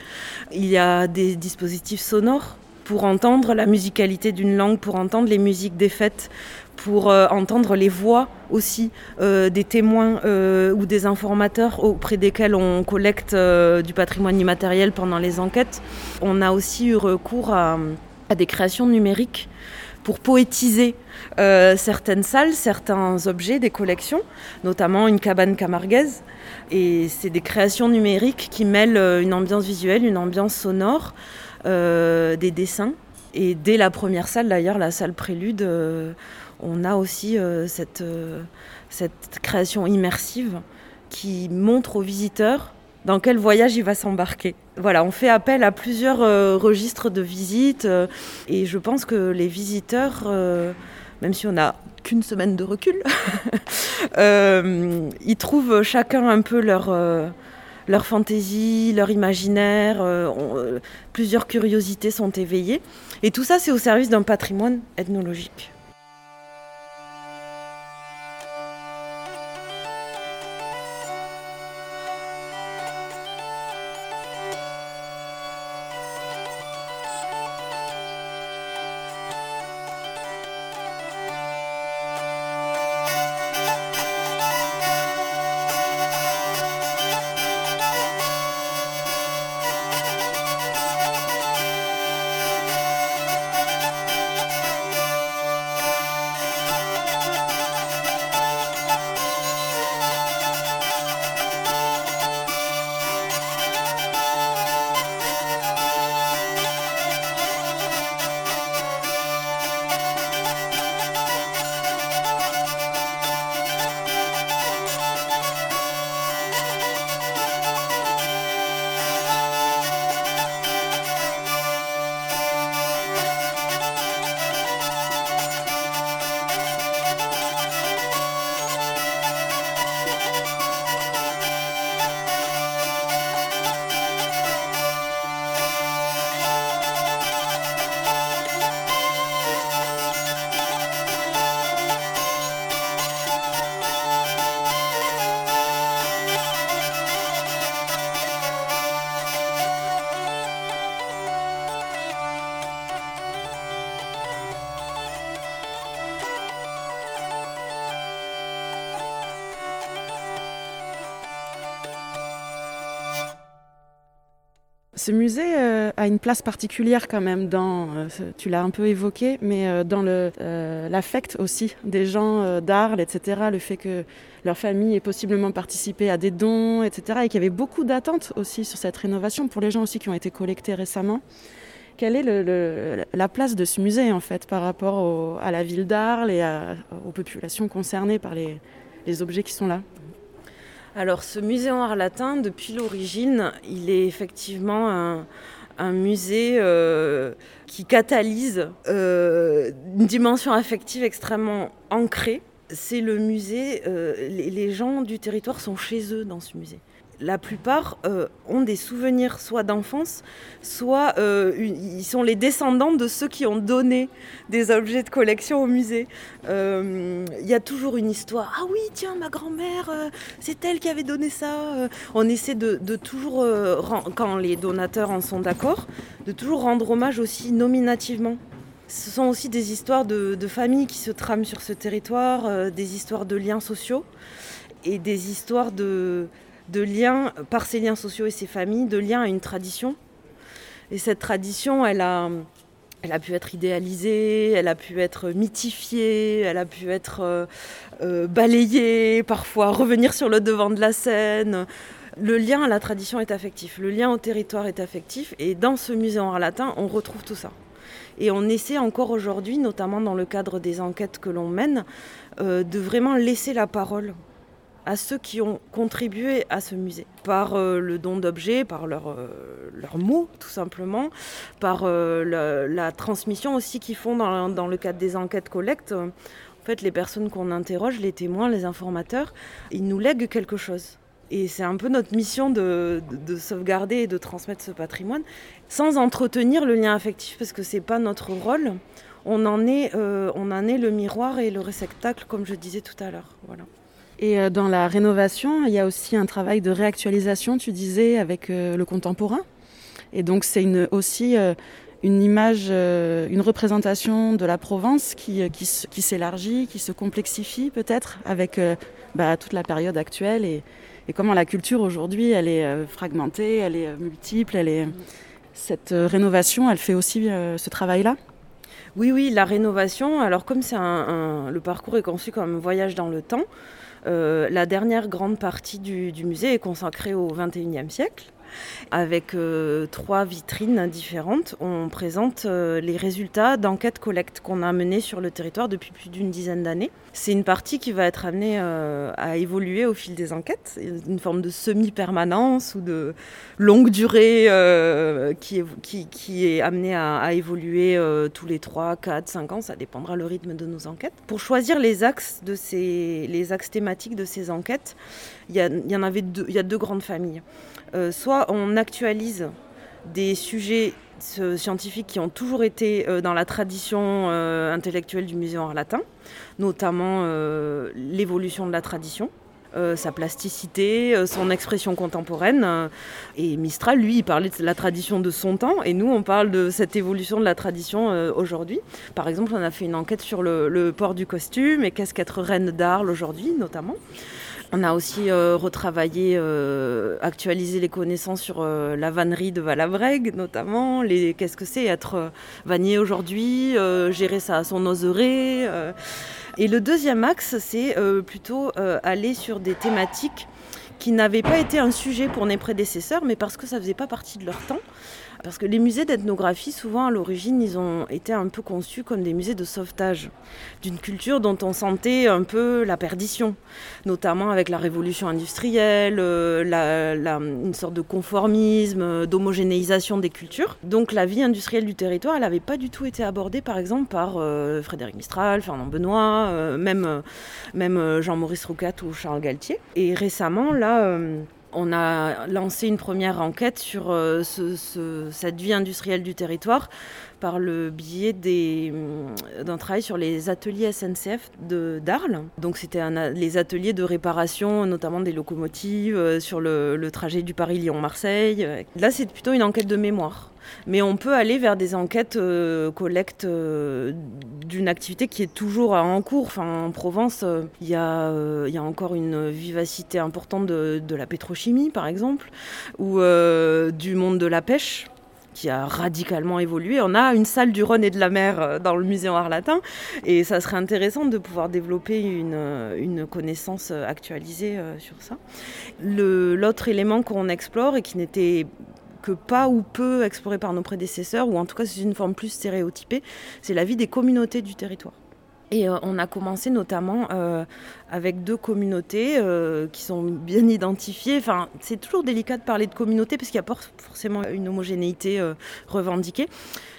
[SPEAKER 3] Il y a des dispositifs sonores pour entendre la musicalité d'une langue, pour entendre les musiques des fêtes, pour euh, entendre les voix aussi euh, des témoins euh, ou des informateurs auprès desquels on collecte du patrimoine immatériel pendant les enquêtes. On a aussi eu recours à, des créations numériques pour poétiser certaines salles, certains objets des collections, notamment une cabane camarguaise. Et c'est des créations numériques qui mêlent une ambiance visuelle, une ambiance sonore, des dessins. Et dès la première salle, d'ailleurs, la salle prélude, on a aussi euh, euh, cette, création immersive qui montre aux visiteurs dans quel voyage il va s'embarquer. Voilà, on fait appel à plusieurs euh, registres de visite et je pense que les visiteurs, même si on n'a qu'une semaine de recul, (laughs) ils trouvent chacun un peu leur, leur fantaisie, leur imaginaire, plusieurs curiosités sont éveillées. Et tout ça, c'est au service d'un patrimoine ethnologique.
[SPEAKER 4] Ce musée euh, a une place particulière quand même dans, euh, tu l'as un peu évoqué, mais euh, dans l'affect aussi des gens d'Arles, etc. Le fait que leur famille ait possiblement participé à des dons, etc. Et qu'il y avait beaucoup d'attentes aussi sur cette rénovation pour les gens aussi qui ont été collectés récemment. Quelle est la place de ce musée en fait par rapport à la ville d'Arles et aux populations concernées par les objets qui sont là?
[SPEAKER 3] Alors ce musée en art latin, depuis l'origine, il est effectivement un, musée euh, qui catalyse euh, une dimension affective extrêmement ancrée. c'est le musée, les gens du territoire sont chez eux dans ce musée la plupart euh, ont des souvenirs soit d'enfance, soit euh, ils sont les descendants de ceux qui ont donné des objets de collection au musée. Il euh, y a toujours une histoire. Ah oui, tiens, ma grand-mère, c'est elle qui avait donné ça. on essaie de, toujours, quand les donateurs en sont d'accord, de toujours rendre hommage aussi nominativement. Ce sont aussi des histoires de familles qui se trament sur ce territoire, des histoires de liens sociaux et des histoires de, de liens, par ces liens sociaux et ses familles, de liens à une tradition. Et cette tradition, elle a, pu être idéalisée, elle a pu être mythifiée, elle a pu être euh, euh, balayée, parfois revenir sur le devant de la scène. Le lien à la tradition est affectif, le lien au territoire est affectif, et dans ce musée en latin, on retrouve tout ça. Et on essaie encore aujourd'hui, notamment dans le cadre des enquêtes que l'on mène, euh, de vraiment laisser la parole à ceux qui ont contribué à ce musée, par euh, le don d'objets, par leurs euh, mots tout simplement, par euh, la, transmission aussi qu'ils font dans, le cadre des enquêtes collectes. En fait, les personnes qu'on interroge, les témoins, les informateurs, ils nous lèguent quelque chose. Et c'est un peu notre mission de, sauvegarder et de transmettre ce patrimoine, sans entretenir le lien affectif, parce que ce n'est pas notre rôle. On en, est, on en est le miroir et le réceptacle, comme je disais tout à l'heure. Voilà.
[SPEAKER 4] Et euh, dans la rénovation, il y a aussi un travail de réactualisation, tu disais, avec euh, le contemporain. Et donc c'est aussi euh, une image, une représentation de la Provence qui, s'élargit, qui se complexifie peut-être avec bah, toute la période actuelle et, comment la culture aujourd'hui, elle est fragmentée, elle est multiple, elle est... Cette rénovation, elle fait aussi ce travail-là
[SPEAKER 3] Oui, oui, la rénovation, alors comme c'est un, le parcours est conçu comme un voyage dans le temps, la dernière grande partie du, du musée est consacrée au XXIe siècle. Avec euh, trois vitrines différentes, on présente euh, les résultats d'enquêtes collectes qu'on a menées sur le territoire depuis plus d'une dizaine d'années. C'est une partie qui va être amenée euh, à évoluer au fil des enquêtes, une forme de semi-permanence ou de longue durée qui, est, amenée à, évoluer tous les 3, 4, 5 ans, ça dépendra le rythme de nos enquêtes. Pour choisir les axes, de ces, les axes thématiques de ces enquêtes, il y, en avait deux, y a deux grandes familles. Euh, on actualise des sujets scientifiques qui ont toujours été euh, dans la tradition euh, intellectuelle du musée en latin, notamment l'évolution de la tradition. sa plasticité, son expression contemporaine. et Mistral, lui, il parlait de la tradition de son temps, et nous, on parle de cette évolution de la tradition aujourd'hui. Par exemple, on a fait une enquête sur le, le port du costume et qu'est-ce qu'être reine d'Arles aujourd'hui, notamment. On a aussi euh, retravaillé, euh, actualisé les connaissances sur euh, la vannerie de Valabrègue, notamment. qu'est-ce que c'est être vannier aujourd'hui, gérer ça à son oserait. Et le deuxième axe, c'est plutôt aller sur des thématiques qui n'avaient pas été un sujet pour mes prédécesseurs, mais parce que ça faisait pas partie de leur temps. Parce que les musées d'ethnographie, souvent à l'origine, ils ont été un peu conçus comme des musées de sauvetage d'une culture dont on sentait un peu la perdition, notamment avec la révolution industrielle, euh, une sorte de conformisme, d'homogénéisation des cultures. Donc la vie industrielle du territoire, elle n'avait pas du tout été abordée, par exemple, par euh, Frédéric Mistral, Fernand Benoît, euh, même, même Jean-Maurice Roucat ou Charles Galtier. Et récemment, là, on a lancé une première enquête sur euh, cette vie industrielle du territoire par le biais mm, d'un travail sur les ateliers SNCF d'Arles. Donc c'était les ateliers de réparation, notamment des locomotives, euh, sur le, le trajet du Paris-Lyon-Marseille. Là c'est plutôt une enquête de mémoire. Mais on peut aller vers des enquêtes euh, collecte euh, d'une activité qui est toujours en cours. En Provence, euh, il y, a encore une vivacité importante de, la pétrochimie, par exemple, ou du monde de la pêche qui a radicalement évolué. On a une salle du Rhône et de la mer dans le musée en Arlatin et ça serait intéressant de pouvoir développer une, une connaissance actualisée sur ça. L'autre élément qu'on explore et qui n'était que pas ou peu exploré par nos prédécesseurs, ou en tout cas c'est une forme plus stéréotypée, c'est la vie des communautés du territoire. Et on a commencé notamment avec deux communautés qui sont bien identifiées. Enfin, c'est toujours délicat de parler de communauté parce qu'il n'y a forcément une homogénéité revendiquée.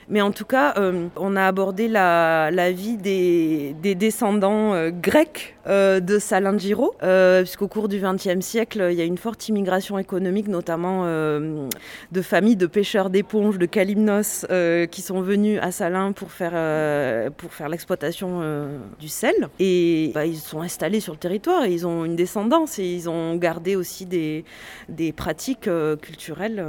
[SPEAKER 3] Mais en tout cas, euh, on a abordé la, vie des, descendants euh, grecs euh, de Salingiro, puisqu'au cours du XXe siècle, il y a une forte immigration économique, notamment de familles de pêcheurs d'éponges de Kalymnos qui sont venus à Salin pour faire, pour faire l'exploitation du sel. Et bah, ils sont installés sur le territoire et ils ont une descendance et ils ont gardé aussi des, des pratiques culturelles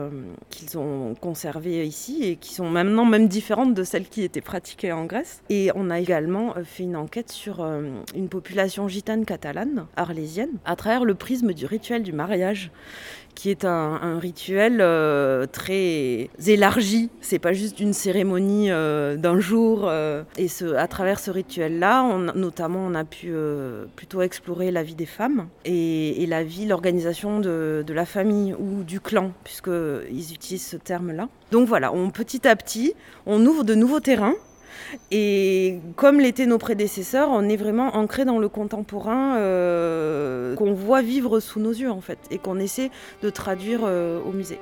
[SPEAKER 3] qu'ils ont conservées ici et qui sont maintenant même différentes de celles qui étaient pratiquées en Grèce. Et on a également euh, fait une enquête sur euh, une population gitane catalane, arlésienne, à travers le prisme du rituel du mariage qui est un, rituel euh, très élargi. C'est pas juste une cérémonie d'un jour. et ce, à travers ce rituel-là, notamment, on a pu plutôt explorer la vie des femmes et, la vie, l'organisation de, de, la famille ou du clan, puisqu'ils utilisent ce terme-là. Donc voilà, on, petit à petit, on ouvre de nouveaux terrains. Et comme l'étaient nos prédécesseurs, on est vraiment ancré dans le contemporain euh, qu'on voit vivre sous nos yeux en fait, et qu'on essaie de traduire euh, au musée.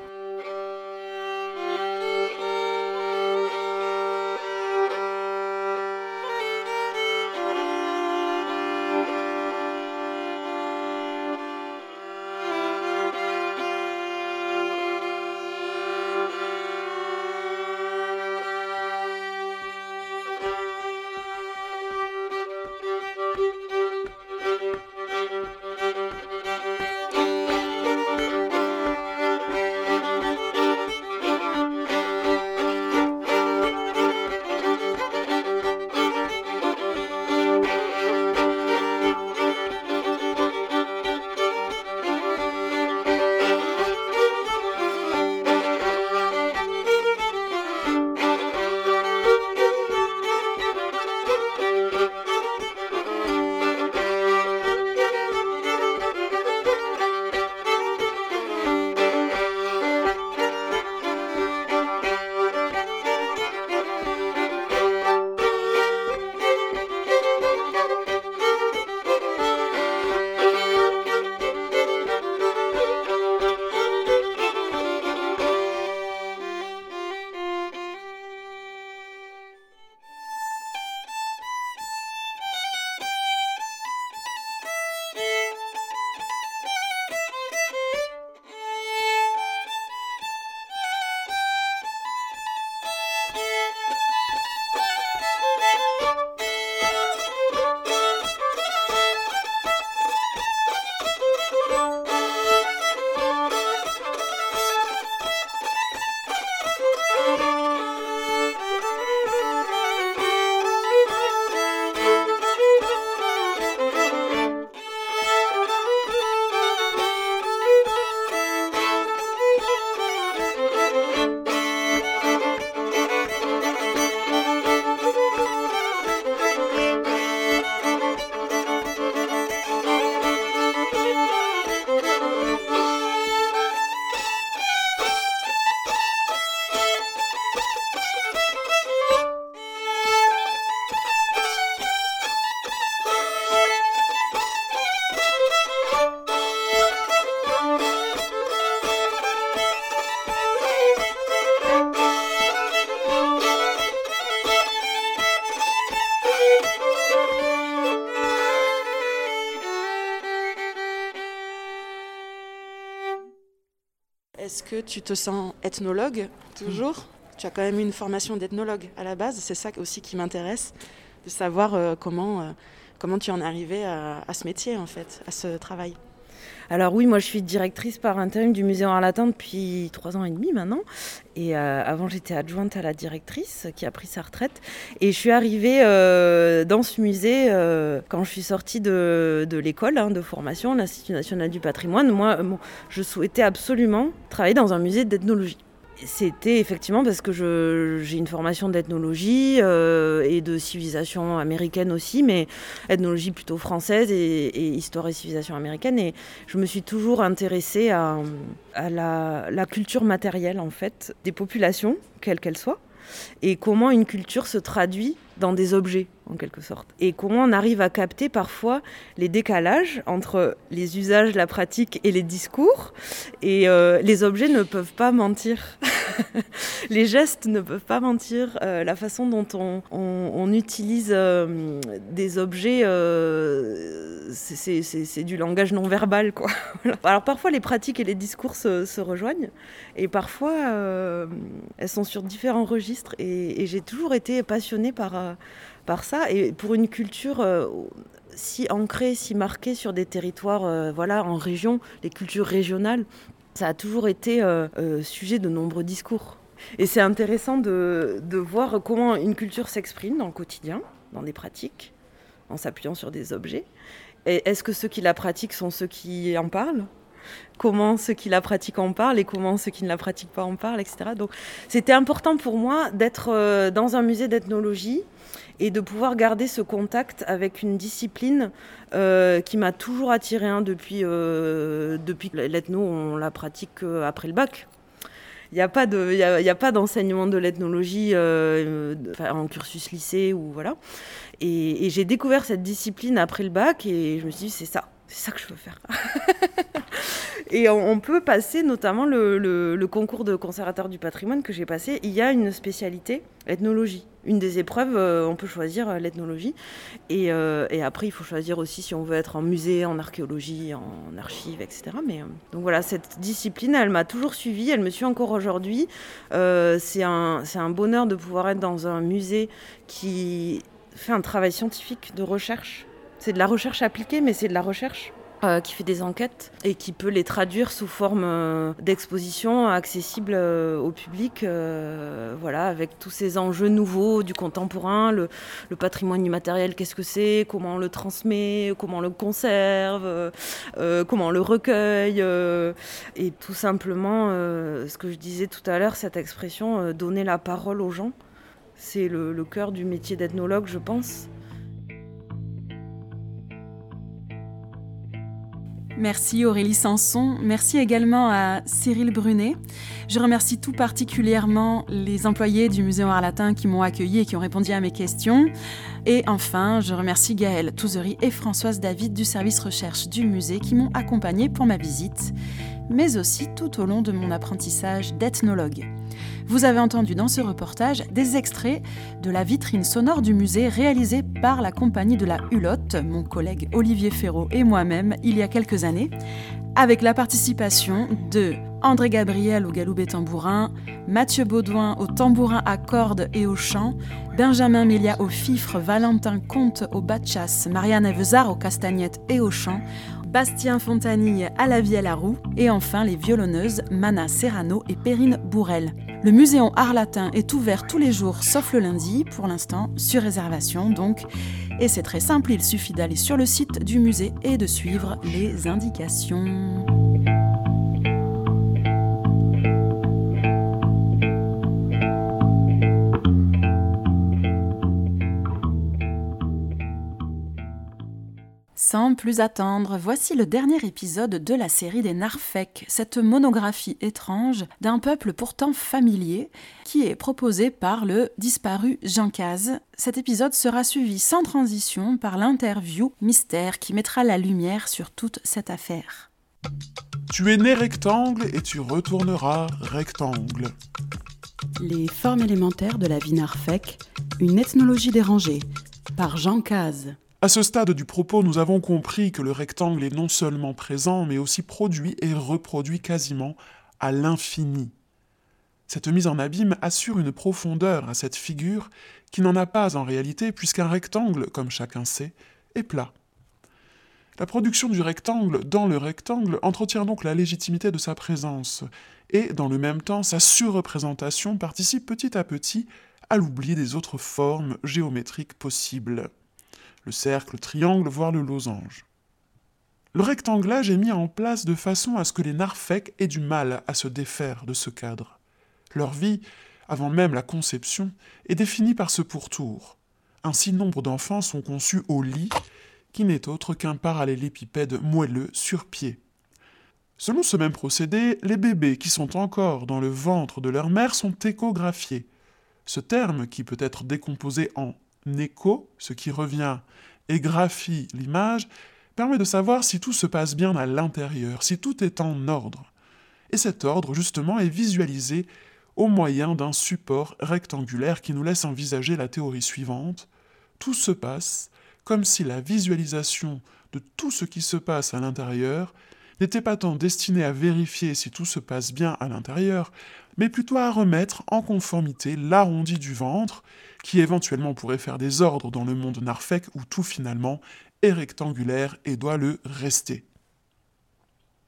[SPEAKER 4] Que tu te sens ethnologue toujours Tu as quand même une formation d'ethnologue à la base. C'est ça aussi qui m'intéresse, de savoir euh, comment, euh, comment tu en es arrivé à, à ce métier, en fait, à ce travail.
[SPEAKER 3] Alors oui, moi je suis directrice par intérim du musée Arlatin depuis trois ans et demi maintenant. Et euh, avant j'étais adjointe à la directrice qui a pris sa retraite. Et je suis arrivée euh, dans ce musée euh, quand je suis sortie de, l'école hein, de formation, l'Institut national du patrimoine. Moi, je souhaitais absolument travailler dans un musée d'ethnologie. C'était effectivement parce que j'ai une formation d'ethnologie euh, et de civilisation américaine aussi, mais ethnologie plutôt française et, histoire et civilisation américaine. Et je me suis toujours intéressée à, la, culture matérielle en fait des populations, quelles qu'elles soient, et comment une culture se traduit dans des objets, en quelque sorte. Et comment on arrive à capter parfois les décalages entre les usages, la pratique et les discours. Et euh, les objets ne peuvent pas mentir. (laughs) les gestes ne peuvent pas mentir. Euh, la façon dont on, utilise euh, des objets, c'est du langage non verbal. Quoi. (laughs) Alors parfois les pratiques et les discours se, rejoignent. Et parfois elles sont sur différents registres. Et, et j'ai toujours été passionnée par par ça. Et pour une culture euh, si ancrée, si marquée sur des territoires, euh, voilà, en région, les cultures régionales, ça a toujours été euh, sujet de nombreux discours. Et c'est intéressant de, de, voir comment une culture s'exprime dans le quotidien, dans des pratiques, en s'appuyant sur des objets. Et est-ce que ceux qui la pratiquent sont ceux qui en parlent? Comment ceux qui la pratiquent en parlent et comment ceux qui ne la pratiquent pas en parlent, etc. Donc c'était important pour moi d'être dans un musée d'ethnologie et de pouvoir garder ce contact avec une discipline euh, qui m'a toujours attiré hein, depuis, euh, depuis l'ethno, on la pratique après le bac. Il n'y a pas il a, d'enseignement de l'ethnologie euh, en cursus lycée ou voilà. Et j'ai découvert cette discipline après le bac et je me suis dit c'est ça, c'est ça que je veux faire. (laughs) Et on, peut passer notamment le, concours de conservateur du patrimoine que j'ai passé. Il y a une spécialité, ethnologie. Une des épreuves, euh, on peut choisir euh, l'ethnologie. Euh, et, après, il faut choisir aussi si on veut être en musée, en archéologie, en archives, etc. Mais, donc voilà, cette discipline, elle m'a toujours suivie, elle me suit encore aujourd'hui. c'est un, un bonheur de pouvoir être dans un musée qui fait un travail scientifique de recherche. C'est de la recherche appliquée, mais c'est de la recherche euh, qui fait des enquêtes et qui peut les traduire sous forme euh, d'exposition accessible euh, au public, voilà, avec tous ces enjeux nouveaux du contemporain, le, patrimoine immatériel, qu'est-ce que c'est, comment on le transmet, comment on le conserve, comment on le recueille, et tout simplement, ce que je disais tout à l'heure, cette expression, donner la parole aux gens, c'est le, le cœur du métier d'ethnologue, je pense.
[SPEAKER 1] Merci Aurélie Sanson. Merci également à Cyril Brunet. Je remercie tout particulièrement les employés du Musée Arlatin qui m'ont accueilli et qui ont répondu à mes questions. Et enfin, je remercie Gaëlle Touzery et Françoise David du service recherche du musée qui m'ont accompagné pour ma visite, mais aussi tout au long de mon apprentissage d'ethnologue. Vous avez entendu dans ce reportage des extraits de la vitrine sonore du musée réalisée par la compagnie de la Hulotte, mon collègue Olivier Ferraud et moi-même, il y a quelques années, avec la participation de André Gabriel au galoubet tambourin, Mathieu Baudouin au tambourin à cordes et au chant, Benjamin Mélia au fifre, Valentin Comte au batchas, Marianne Evezard aux castagnettes et au chant, Bastien Fontanille à la vie à la roue, et enfin les violonneuses Mana Serrano et Perrine Bourrel. Le Muséon Arlatin est ouvert tous les jours sauf le lundi, pour l'instant sur réservation donc, et c'est très simple, il suffit d'aller sur le site du musée et de suivre les indications. Sans plus attendre, voici le dernier épisode de la série des Narfek, cette monographie étrange d'un peuple pourtant familier qui est proposé par le disparu Jean Caz. Cet épisode sera suivi sans transition par l'interview mystère qui mettra la lumière sur toute cette affaire.
[SPEAKER 8] Tu es né rectangle et tu retourneras rectangle.
[SPEAKER 1] Les formes élémentaires de la vie Narfek, une ethnologie dérangée, par Jean Caz.
[SPEAKER 8] À ce stade du propos, nous avons compris que le rectangle est non seulement présent, mais aussi produit et reproduit quasiment à l'infini. Cette mise en abîme assure une profondeur à cette figure qui n'en a pas en réalité, puisqu'un rectangle, comme chacun sait, est plat. La production du rectangle dans le rectangle entretient donc la légitimité de sa présence, et dans le même temps sa surreprésentation participe petit à petit à l'oubli des autres formes géométriques possibles le cercle, le triangle, voire le losange. Le rectanglage est mis en place de façon à ce que les narfèques aient du mal à se défaire de ce cadre. Leur vie, avant même la conception, est définie par ce pourtour. Ainsi, nombre d'enfants sont conçus au lit, qui n'est autre qu'un parallélépipède moelleux sur pied. Selon ce même procédé, les bébés qui sont encore dans le ventre de leur mère sont échographiés. Ce terme, qui peut être décomposé en écho, ce qui revient, et graphie l'image, permet de savoir si tout se passe bien à l'intérieur, si tout est en ordre. Et cet ordre, justement, est visualisé au moyen d'un support rectangulaire qui nous laisse envisager la théorie suivante. Tout se passe comme si la visualisation de tout ce qui se passe à l'intérieur n'était pas tant destinée à vérifier si tout se passe bien à l'intérieur, mais plutôt à remettre en conformité l'arrondi du ventre, qui éventuellement pourrait faire des ordres dans le monde narfec où tout finalement est rectangulaire et doit le rester.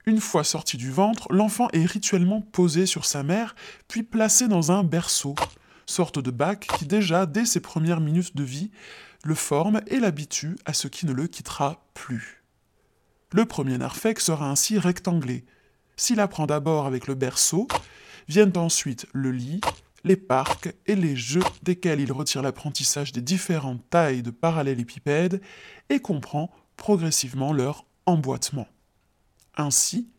[SPEAKER 8] Une fois sorti du ventre, l'enfant est rituellement posé sur sa mère, puis placé dans un berceau, sorte de bac qui déjà, dès ses premières minutes de vie, le forme et l'habitue à ce qui ne le quittera plus. Le premier narfec sera ainsi rectanglé. S'il apprend d'abord avec le berceau, viennent ensuite le lit, les parcs et les jeux desquels il retire l'apprentissage des différentes tailles de parallélépipèdes et comprend progressivement leur emboîtement. Ainsi,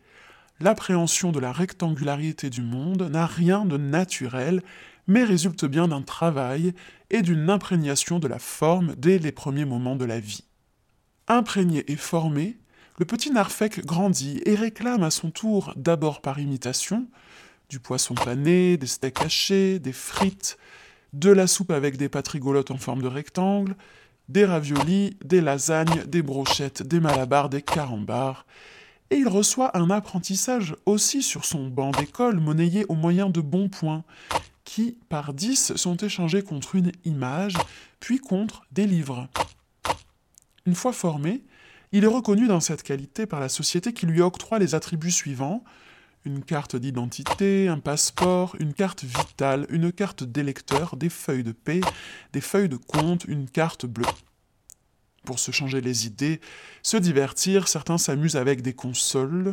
[SPEAKER 8] l'appréhension de la rectangularité du monde n'a rien de naturel, mais résulte bien d'un travail et d'une imprégnation de la forme dès les premiers moments de la vie. Imprégné et formé, le petit narfec grandit et réclame à son tour, d'abord par imitation, du poisson pané, des steaks hachés, des frites, de la soupe avec des pâtes en forme de rectangle, des raviolis, des lasagnes, des brochettes, des malabars, des carambars, et il reçoit un apprentissage aussi sur son banc d'école monnayé au moyen de bons points, qui, par dix, sont échangés contre une image, puis contre des livres. Une fois formé, il est reconnu dans cette qualité par la société qui lui octroie les attributs suivants une carte d'identité, un passeport, une carte vitale, une carte d'électeur, des feuilles de paix, des feuilles de compte, une carte bleue. Pour se changer les idées, se divertir, certains s'amusent avec des consoles,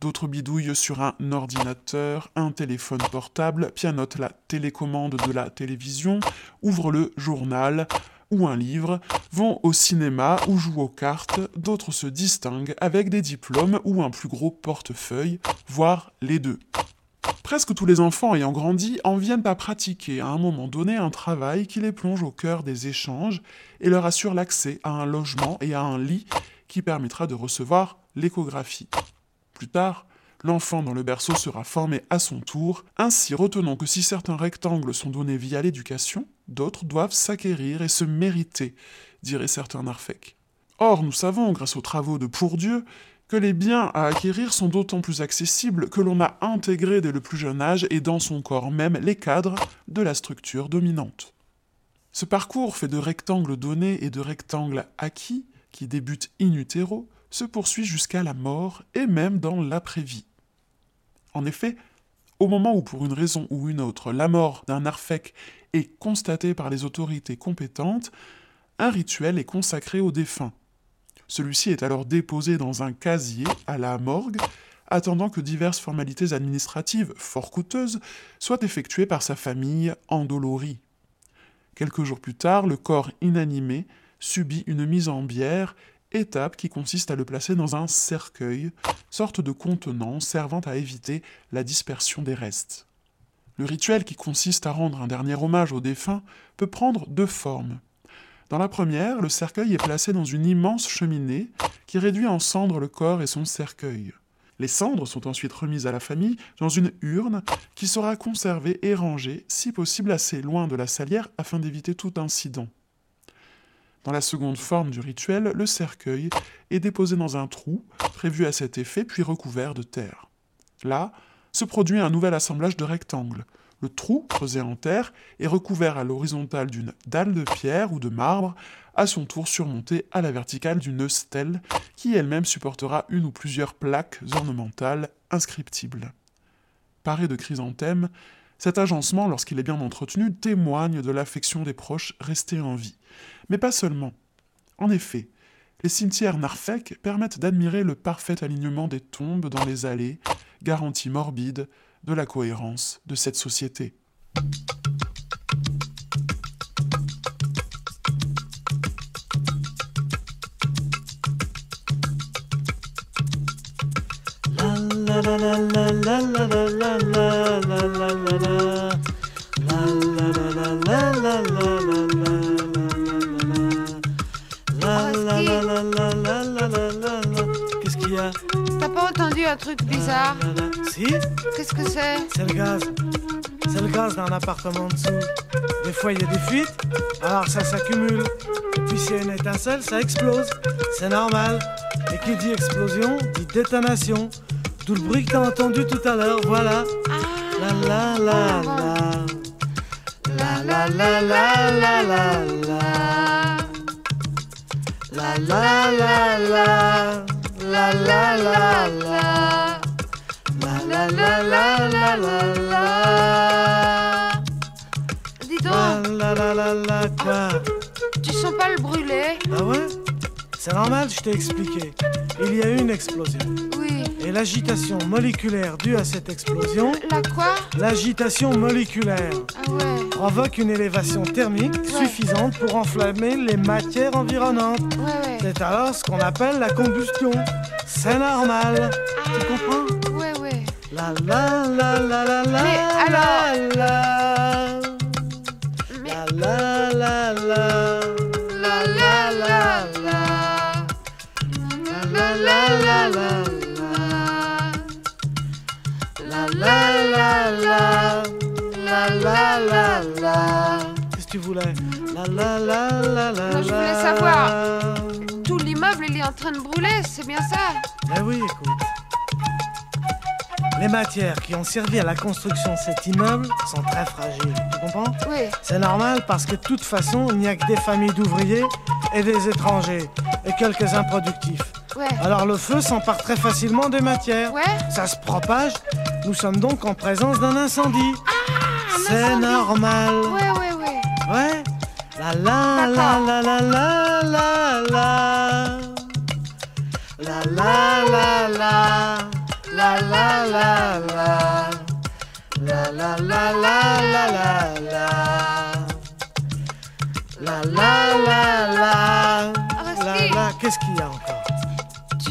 [SPEAKER 8] d'autres bidouillent sur un ordinateur, un téléphone portable, pianotent la télécommande de la télévision, ouvrent le journal, ou un livre, vont au cinéma ou jouent aux cartes, d'autres se distinguent avec des diplômes ou un plus gros portefeuille, voire les deux. Presque tous les enfants ayant grandi en viennent à pratiquer à un moment donné un travail qui les plonge au cœur des échanges et leur assure l'accès à un logement et à un lit qui permettra de recevoir l'échographie. Plus tard, l'enfant dans le berceau sera formé à son tour, ainsi retenons que si certains rectangles sont donnés via l'éducation, d'autres doivent s'acquérir et se mériter, diraient certains narfèques. Or, nous savons, grâce aux travaux de Pourdieu, que les biens à acquérir sont d'autant plus accessibles que l'on a intégré dès le plus jeune âge et dans son corps même les cadres de la structure dominante. Ce parcours fait de rectangles donnés et de rectangles acquis, qui débutent in utero, se poursuit jusqu'à la mort et même dans l'après-vie. En effet, au moment où pour une raison ou une autre la mort d'un narfec est constatée par les autorités compétentes, un rituel est consacré au défunt. Celui-ci est alors déposé dans un casier à la morgue, attendant que diverses formalités administratives fort coûteuses soient effectuées par sa famille endolorie. Quelques jours plus tard, le corps inanimé subit une mise en bière étape qui consiste à le placer dans un cercueil, sorte de contenant servant à éviter la dispersion des restes. Le rituel qui consiste à rendre un dernier hommage au défunt peut prendre deux formes. Dans la première, le cercueil est placé dans une immense cheminée qui réduit en cendres le corps et son cercueil. Les cendres sont ensuite remises à la famille dans une urne qui sera conservée et rangée, si possible assez loin de la salière afin d'éviter tout incident. Dans la seconde forme du rituel, le cercueil est déposé dans un trou prévu à cet effet puis recouvert de terre. Là se produit un nouvel assemblage de rectangles. Le trou, creusé en terre, est recouvert à l'horizontale d'une dalle de pierre ou de marbre, à son tour surmonté à la verticale d'une stèle, qui elle-même supportera une ou plusieurs plaques ornementales inscriptibles. Paré de chrysanthèmes, cet agencement, lorsqu'il est bien entretenu, témoigne de l'affection des proches restés en vie. Mais pas seulement. En effet, les cimetières narfèques permettent d'admirer le parfait alignement des tombes dans les allées, garantie morbide de la cohérence de cette société.
[SPEAKER 9] T'as pas entendu un truc bizarre
[SPEAKER 10] Si,
[SPEAKER 9] Qu'est-ce que c'est
[SPEAKER 10] c'est le gaz. C'est le gaz d'un appartement en dessous. Des fois, il y a des fuites, alors ça s'accumule. Et puis, s'il y a une étincelle, ça explose. C'est normal. Et qui dit explosion, dit détonation. D'où le bruit que t'as entendu tout à l'heure, voilà. La la la. La la la la la la la. La la la la. La la la la. La la la la la la la.
[SPEAKER 9] Dis
[SPEAKER 10] La
[SPEAKER 9] donc,
[SPEAKER 10] la la la la quoi
[SPEAKER 9] tu sens pas le brûler
[SPEAKER 10] Ah ouais C'est normal, je t'ai expliqué. Il y a eu une explosion. Et l'agitation moléculaire due à cette explosion.
[SPEAKER 9] La quoi?
[SPEAKER 10] L'agitation moléculaire
[SPEAKER 9] ah ouais.
[SPEAKER 10] provoque une élévation thermique suffisante pour enflammer les matières environnantes.
[SPEAKER 9] Ouais,
[SPEAKER 10] C'est alors ce qu'on appelle la combustion. C'est normal. Ah. Tu comprends?
[SPEAKER 9] Ouais, ouais.
[SPEAKER 10] La la la la la. La la la la. La la la
[SPEAKER 9] la la. La la
[SPEAKER 10] la la la Qu'est-ce que tu voulais? La la la la la
[SPEAKER 9] Moi, je voulais
[SPEAKER 10] la.
[SPEAKER 9] savoir. Tout l'immeuble, il est en train de brûler, c'est bien ça?
[SPEAKER 10] Eh oui, écoute. Les matières qui ont servi à la construction de cet immeuble sont très fragiles. Tu comprends?
[SPEAKER 9] Oui.
[SPEAKER 10] C'est normal parce que de toute façon, il n'y a que des familles d'ouvriers et des étrangers et quelques improductifs.
[SPEAKER 9] Ouais.
[SPEAKER 10] Alors le feu s'empare très facilement des matières.
[SPEAKER 9] Ouais
[SPEAKER 10] Ça se propage. Nous sommes donc en présence d'un incendie. C'est normal.
[SPEAKER 9] Ouais, ouais, ouais.
[SPEAKER 10] Ouais. La la la la la la la la. La la la la. La la la la. La la la la la la la. La la la la. La la. Qu'est-ce qu'il y a encore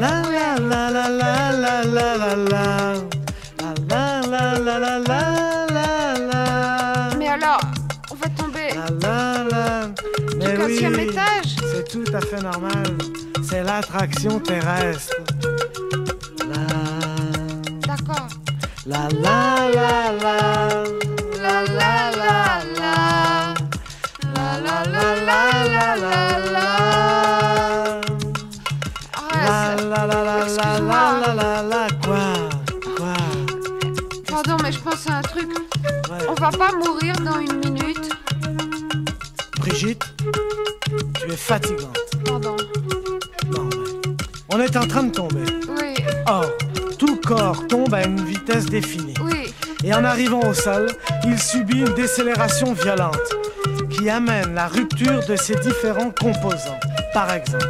[SPEAKER 10] La la la la la la la la la. La la la la la la la la.
[SPEAKER 9] Mais alors, on va tomber
[SPEAKER 10] La la la. Mais
[SPEAKER 9] du quinzième
[SPEAKER 10] oui,
[SPEAKER 9] étage
[SPEAKER 10] c'est tout à fait normal. C'est l'attraction terrestre. La
[SPEAKER 9] D'accord.
[SPEAKER 10] la la la. La
[SPEAKER 9] la la la. La la la la la la la. La
[SPEAKER 10] la la quoi Quoi
[SPEAKER 9] Pardon, mais je pense à un truc.
[SPEAKER 10] Ouais.
[SPEAKER 9] On va pas mourir dans une minute.
[SPEAKER 10] Brigitte, tu es fatigante.
[SPEAKER 9] Pardon.
[SPEAKER 10] Non, mais on est en train de tomber.
[SPEAKER 9] Oui,
[SPEAKER 10] Or, tout corps tombe à une vitesse définie.
[SPEAKER 9] oui.
[SPEAKER 10] Et en arrivant au sol, il subit une décélération violente qui amène la rupture de ses différents composants. Par exemple,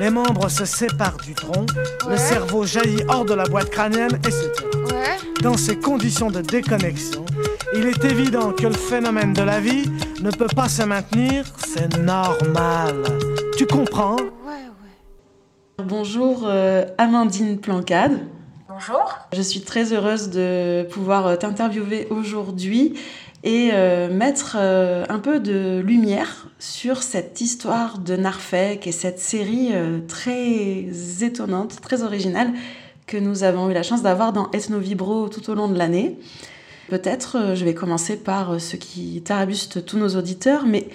[SPEAKER 10] les membres se séparent du tronc, le cerveau jaillit hors de la boîte crânienne, etc.
[SPEAKER 9] Ouais.
[SPEAKER 10] Dans ces conditions de déconnexion, il est évident que le phénomène de la vie ne peut pas se maintenir, c'est normal. Tu comprends?
[SPEAKER 9] Ouais, ouais.
[SPEAKER 4] Bonjour euh, Amandine Plancade.
[SPEAKER 11] Bonjour.
[SPEAKER 4] Je suis très heureuse de pouvoir euh, t'interviewer aujourd'hui et euh, mettre euh, un peu de lumière sur cette histoire de Narfec et cette série euh, très étonnante, très originale que nous avons eu la chance d'avoir dans Ethno Vibro tout au long de l'année. Peut-être je vais commencer par ce qui tarabuste tous nos auditeurs, mais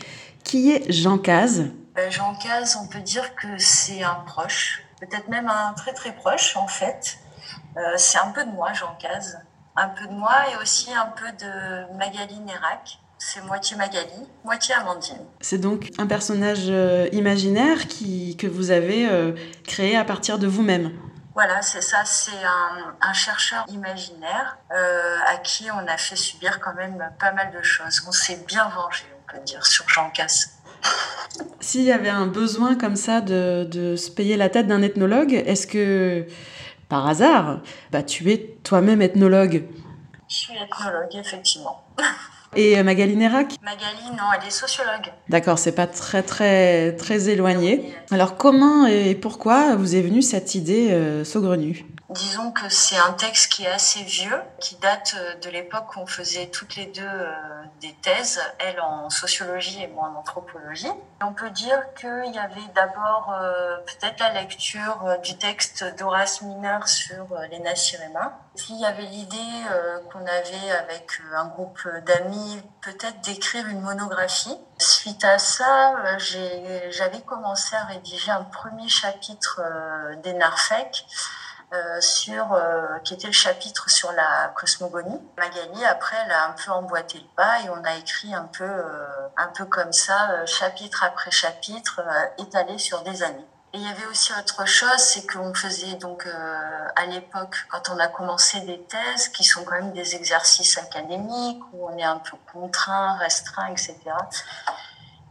[SPEAKER 4] qui est Jean Caz?
[SPEAKER 11] Jean Caz, on peut dire que c'est un proche, peut-être même un très très proche en fait. C'est un peu de moi, Jean Caz. Un peu de moi et aussi un peu de Magali Nérac. C'est moitié Magali, moitié Amandine.
[SPEAKER 4] C'est donc un personnage euh, imaginaire qui, que vous avez euh, créé à partir de vous-même.
[SPEAKER 11] Voilà, c'est ça, c'est un, un chercheur imaginaire euh, à qui on a fait subir quand même pas mal de choses. On s'est bien vengé, on peut dire, sur Jean Caz.
[SPEAKER 4] S'il y avait un besoin comme ça de, de se payer la tête d'un ethnologue, est-ce que
[SPEAKER 1] par hasard, bah, tu es toi-même ethnologue.
[SPEAKER 11] Je suis ethnologue, effectivement. (laughs)
[SPEAKER 1] Et Magali Nérac?
[SPEAKER 11] Magali, non, elle est sociologue.
[SPEAKER 1] D'accord, c'est pas très très très éloigné. Alors comment et pourquoi vous est venue cette idée euh, saugrenue?
[SPEAKER 11] Disons que c'est un texte qui est assez vieux, qui date euh, de l'époque où on faisait toutes les deux euh, des thèses, elle en sociologie et moi en anthropologie. On peut dire qu'il y avait d'abord euh, peut-être la lecture du texte d'Horace Mineur sur les Nasirema. Puis il y avait l'idée qu'on avait avec un groupe d'amis peut-être d'écrire une monographie. Suite à ça, j'avais commencé à rédiger un premier chapitre des Narfec euh, sur euh, qui était le chapitre sur la cosmogonie. Magali après elle a un peu emboîté le pas et on a écrit un peu euh, un peu comme ça chapitre après chapitre étalé sur des années. Et il y avait aussi autre chose, c'est qu'on faisait donc à l'époque, quand on a commencé des thèses, qui sont quand même des exercices académiques, où on est un peu contraint, restreint, etc.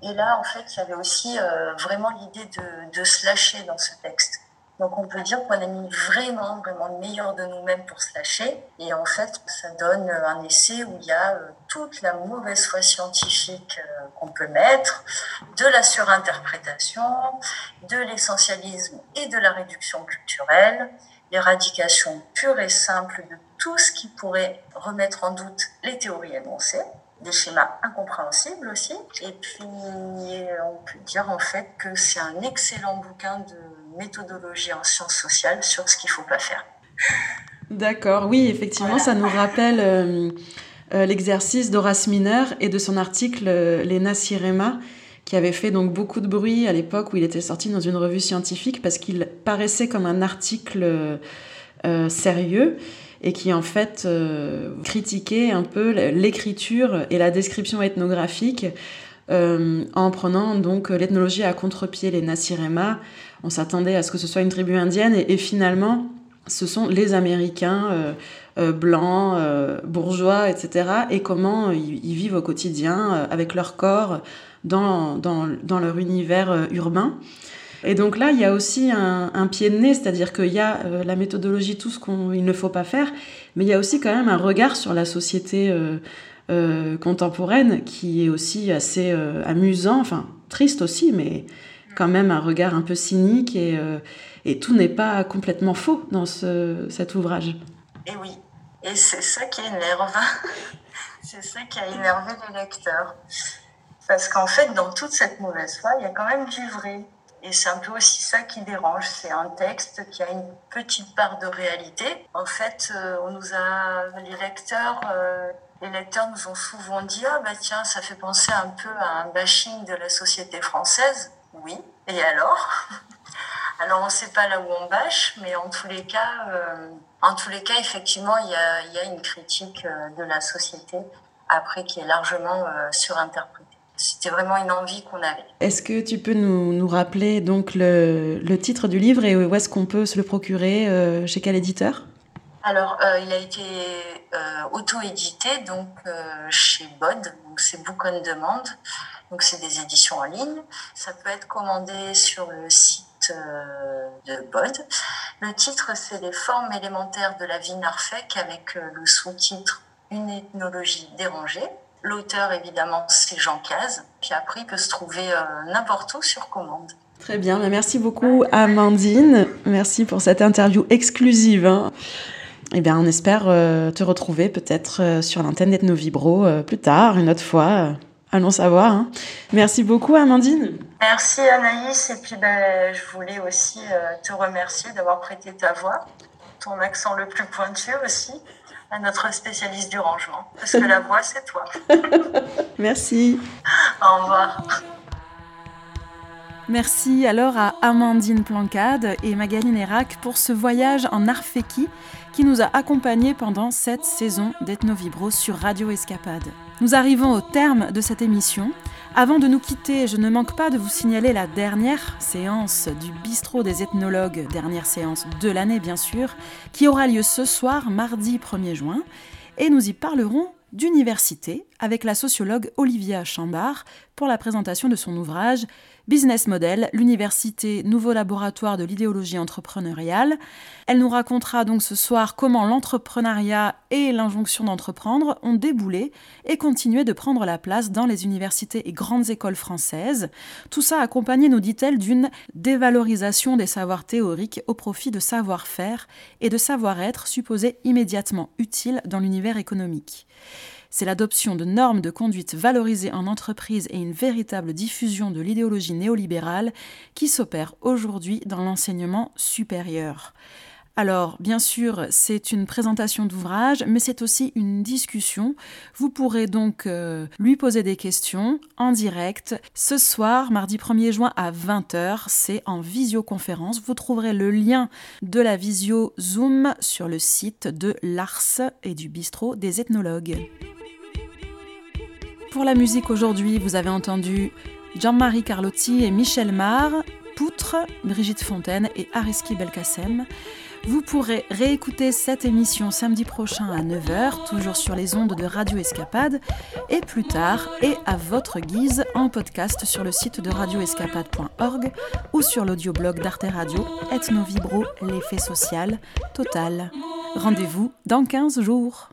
[SPEAKER 11] Et là, en fait, il y avait aussi vraiment l'idée de, de se lâcher dans ce texte. Donc on peut dire qu'on a mis vraiment, vraiment le meilleur de nous-mêmes pour se lâcher. Et en fait, ça donne un essai où il y a euh, toute la mauvaise foi scientifique euh, qu'on peut mettre, de la surinterprétation, de l'essentialisme et de la réduction culturelle, l'éradication pure et simple de tout ce qui pourrait remettre en doute les théories énoncées des schémas incompréhensibles aussi. Et puis, on peut dire en fait que c'est un excellent bouquin de méthodologie en sciences sociales sur ce qu'il ne faut pas faire.
[SPEAKER 1] D'accord, oui, effectivement, ça nous rappelle euh, euh, l'exercice d'Horace Mineur et de son article euh, Lena Sirema, qui avait fait donc beaucoup de bruit à l'époque où il était sorti dans une revue scientifique parce qu'il paraissait comme un article sérieux et qui en fait critiquait un peu l'écriture et la description ethnographique en prenant donc l'ethnologie à contre-pied, les Nasirema, on s'attendait à ce que ce soit une tribu indienne et, finalement ce sont les Américains euh, euh, blancs, euh, bourgeois, etc. et comment ils, vivent au quotidien avec leur corps dans, dans, leur univers urbain. Et donc là, il y a aussi un, pied de nez, c'est-à-dire qu'il y a la méthodologie, tout ce qu'il ne faut pas faire, mais il y a aussi quand même un regard sur la société contemporaine qui est aussi assez amusant, enfin triste aussi, mais quand même un regard un peu cynique et, euh, et tout n'est pas complètement faux dans ce, cet ouvrage.
[SPEAKER 11] Et oui, et c'est ça qui énerve. (laughs) c'est ça qui a énervé le lecteur. Parce qu'en fait, dans toute cette mauvaise foi, il y a quand même du vrai. Et c'est un peu aussi ça qui dérange. C'est un texte qui a une petite part de réalité. En fait, euh, on nous a, les lecteurs, euh, les lecteurs nous ont souvent dit, ah bah tiens, ça fait penser un peu à un bashing de la société française. Oui. Et alors? (laughs) Alors on ne sait pas là où on bâche, mais en tous les cas, euh, en tous les cas, effectivement, il y a, une critique euh, de la société après qui est largement euh, surinterprétée. C'était vraiment une envie qu'on avait.
[SPEAKER 1] Est-ce que tu peux nous, rappeler donc le, titre du livre et où est-ce qu'on peut se le procurer Chez quel éditeur?
[SPEAKER 11] Alors, il a été auto-édité donc chez Bod, donc c'est Book on Demand. Donc c'est des éditions en ligne. Ça peut être commandé sur le site euh, de BOD. Le titre, c'est Les formes élémentaires de la vie narfec avec euh, le sous-titre Une ethnologie dérangée. L'auteur, évidemment, c'est Jean Caz. Puis après, il peut se trouver euh, n'importe où sur commande.
[SPEAKER 1] Très bien, merci beaucoup Amandine. Merci pour cette interview exclusive. Hein. Eh bien, on espère te retrouver peut-être sur l'antenne d'Ethnovibro plus tard, une autre fois allons savoir. Hein. Merci beaucoup, Amandine.
[SPEAKER 11] Merci, Anaïs. Et puis, ben, je voulais aussi euh, te remercier d'avoir prêté ta voix, ton accent le plus pointu aussi, à notre spécialiste du rangement. Parce que la (laughs) voix, c'est toi.
[SPEAKER 1] Merci.
[SPEAKER 11] Au revoir.
[SPEAKER 1] Merci alors à Amandine Plancade et Magali Nérac pour ce voyage en Arfeki qui nous a accompagnés pendant cette saison d'Ethnovibro sur Radio Escapade. Nous arrivons au terme de cette émission. Avant de nous quitter, je ne manque pas de vous signaler la dernière séance du bistrot des ethnologues, dernière séance de l'année bien sûr, qui aura lieu ce soir, mardi 1er juin, et nous y parlerons d'université avec la sociologue Olivia Chambard, pour la présentation de son ouvrage Business Model, l'université Nouveau Laboratoire de l'idéologie entrepreneuriale. Elle nous racontera donc ce soir comment l'entrepreneuriat et l'injonction d'entreprendre ont déboulé et continué de prendre la place dans les universités et grandes écoles françaises. Tout ça accompagné, nous dit-elle, d'une dévalorisation des savoirs théoriques au profit de savoir-faire et de savoir-être supposés immédiatement utiles dans l'univers économique c'est l'adoption de normes de conduite valorisées en entreprise et une véritable diffusion de l'idéologie néolibérale qui s'opère aujourd'hui dans l'enseignement supérieur. Alors, bien sûr, c'est une présentation d'ouvrage, mais c'est aussi une discussion. Vous pourrez donc euh, lui poser des questions en direct. Ce soir, mardi 1er juin à 20h, c'est en visioconférence. Vous trouverez le lien de la visio Zoom sur le site de l'Ars et du bistrot des ethnologues. Pour la musique aujourd'hui, vous avez entendu Jean-Marie Carlotti et Michel Mar, Poutre, Brigitte Fontaine et Ariski Belkacem. Vous pourrez réécouter cette émission samedi prochain à 9h, toujours sur les ondes de Radio Escapade, et plus tard, et à votre guise, en podcast sur le site de radioescapade.org ou sur l'audioblog d'Arte Radio, Ethno Vibro, l'effet social, total. Rendez-vous dans 15 jours.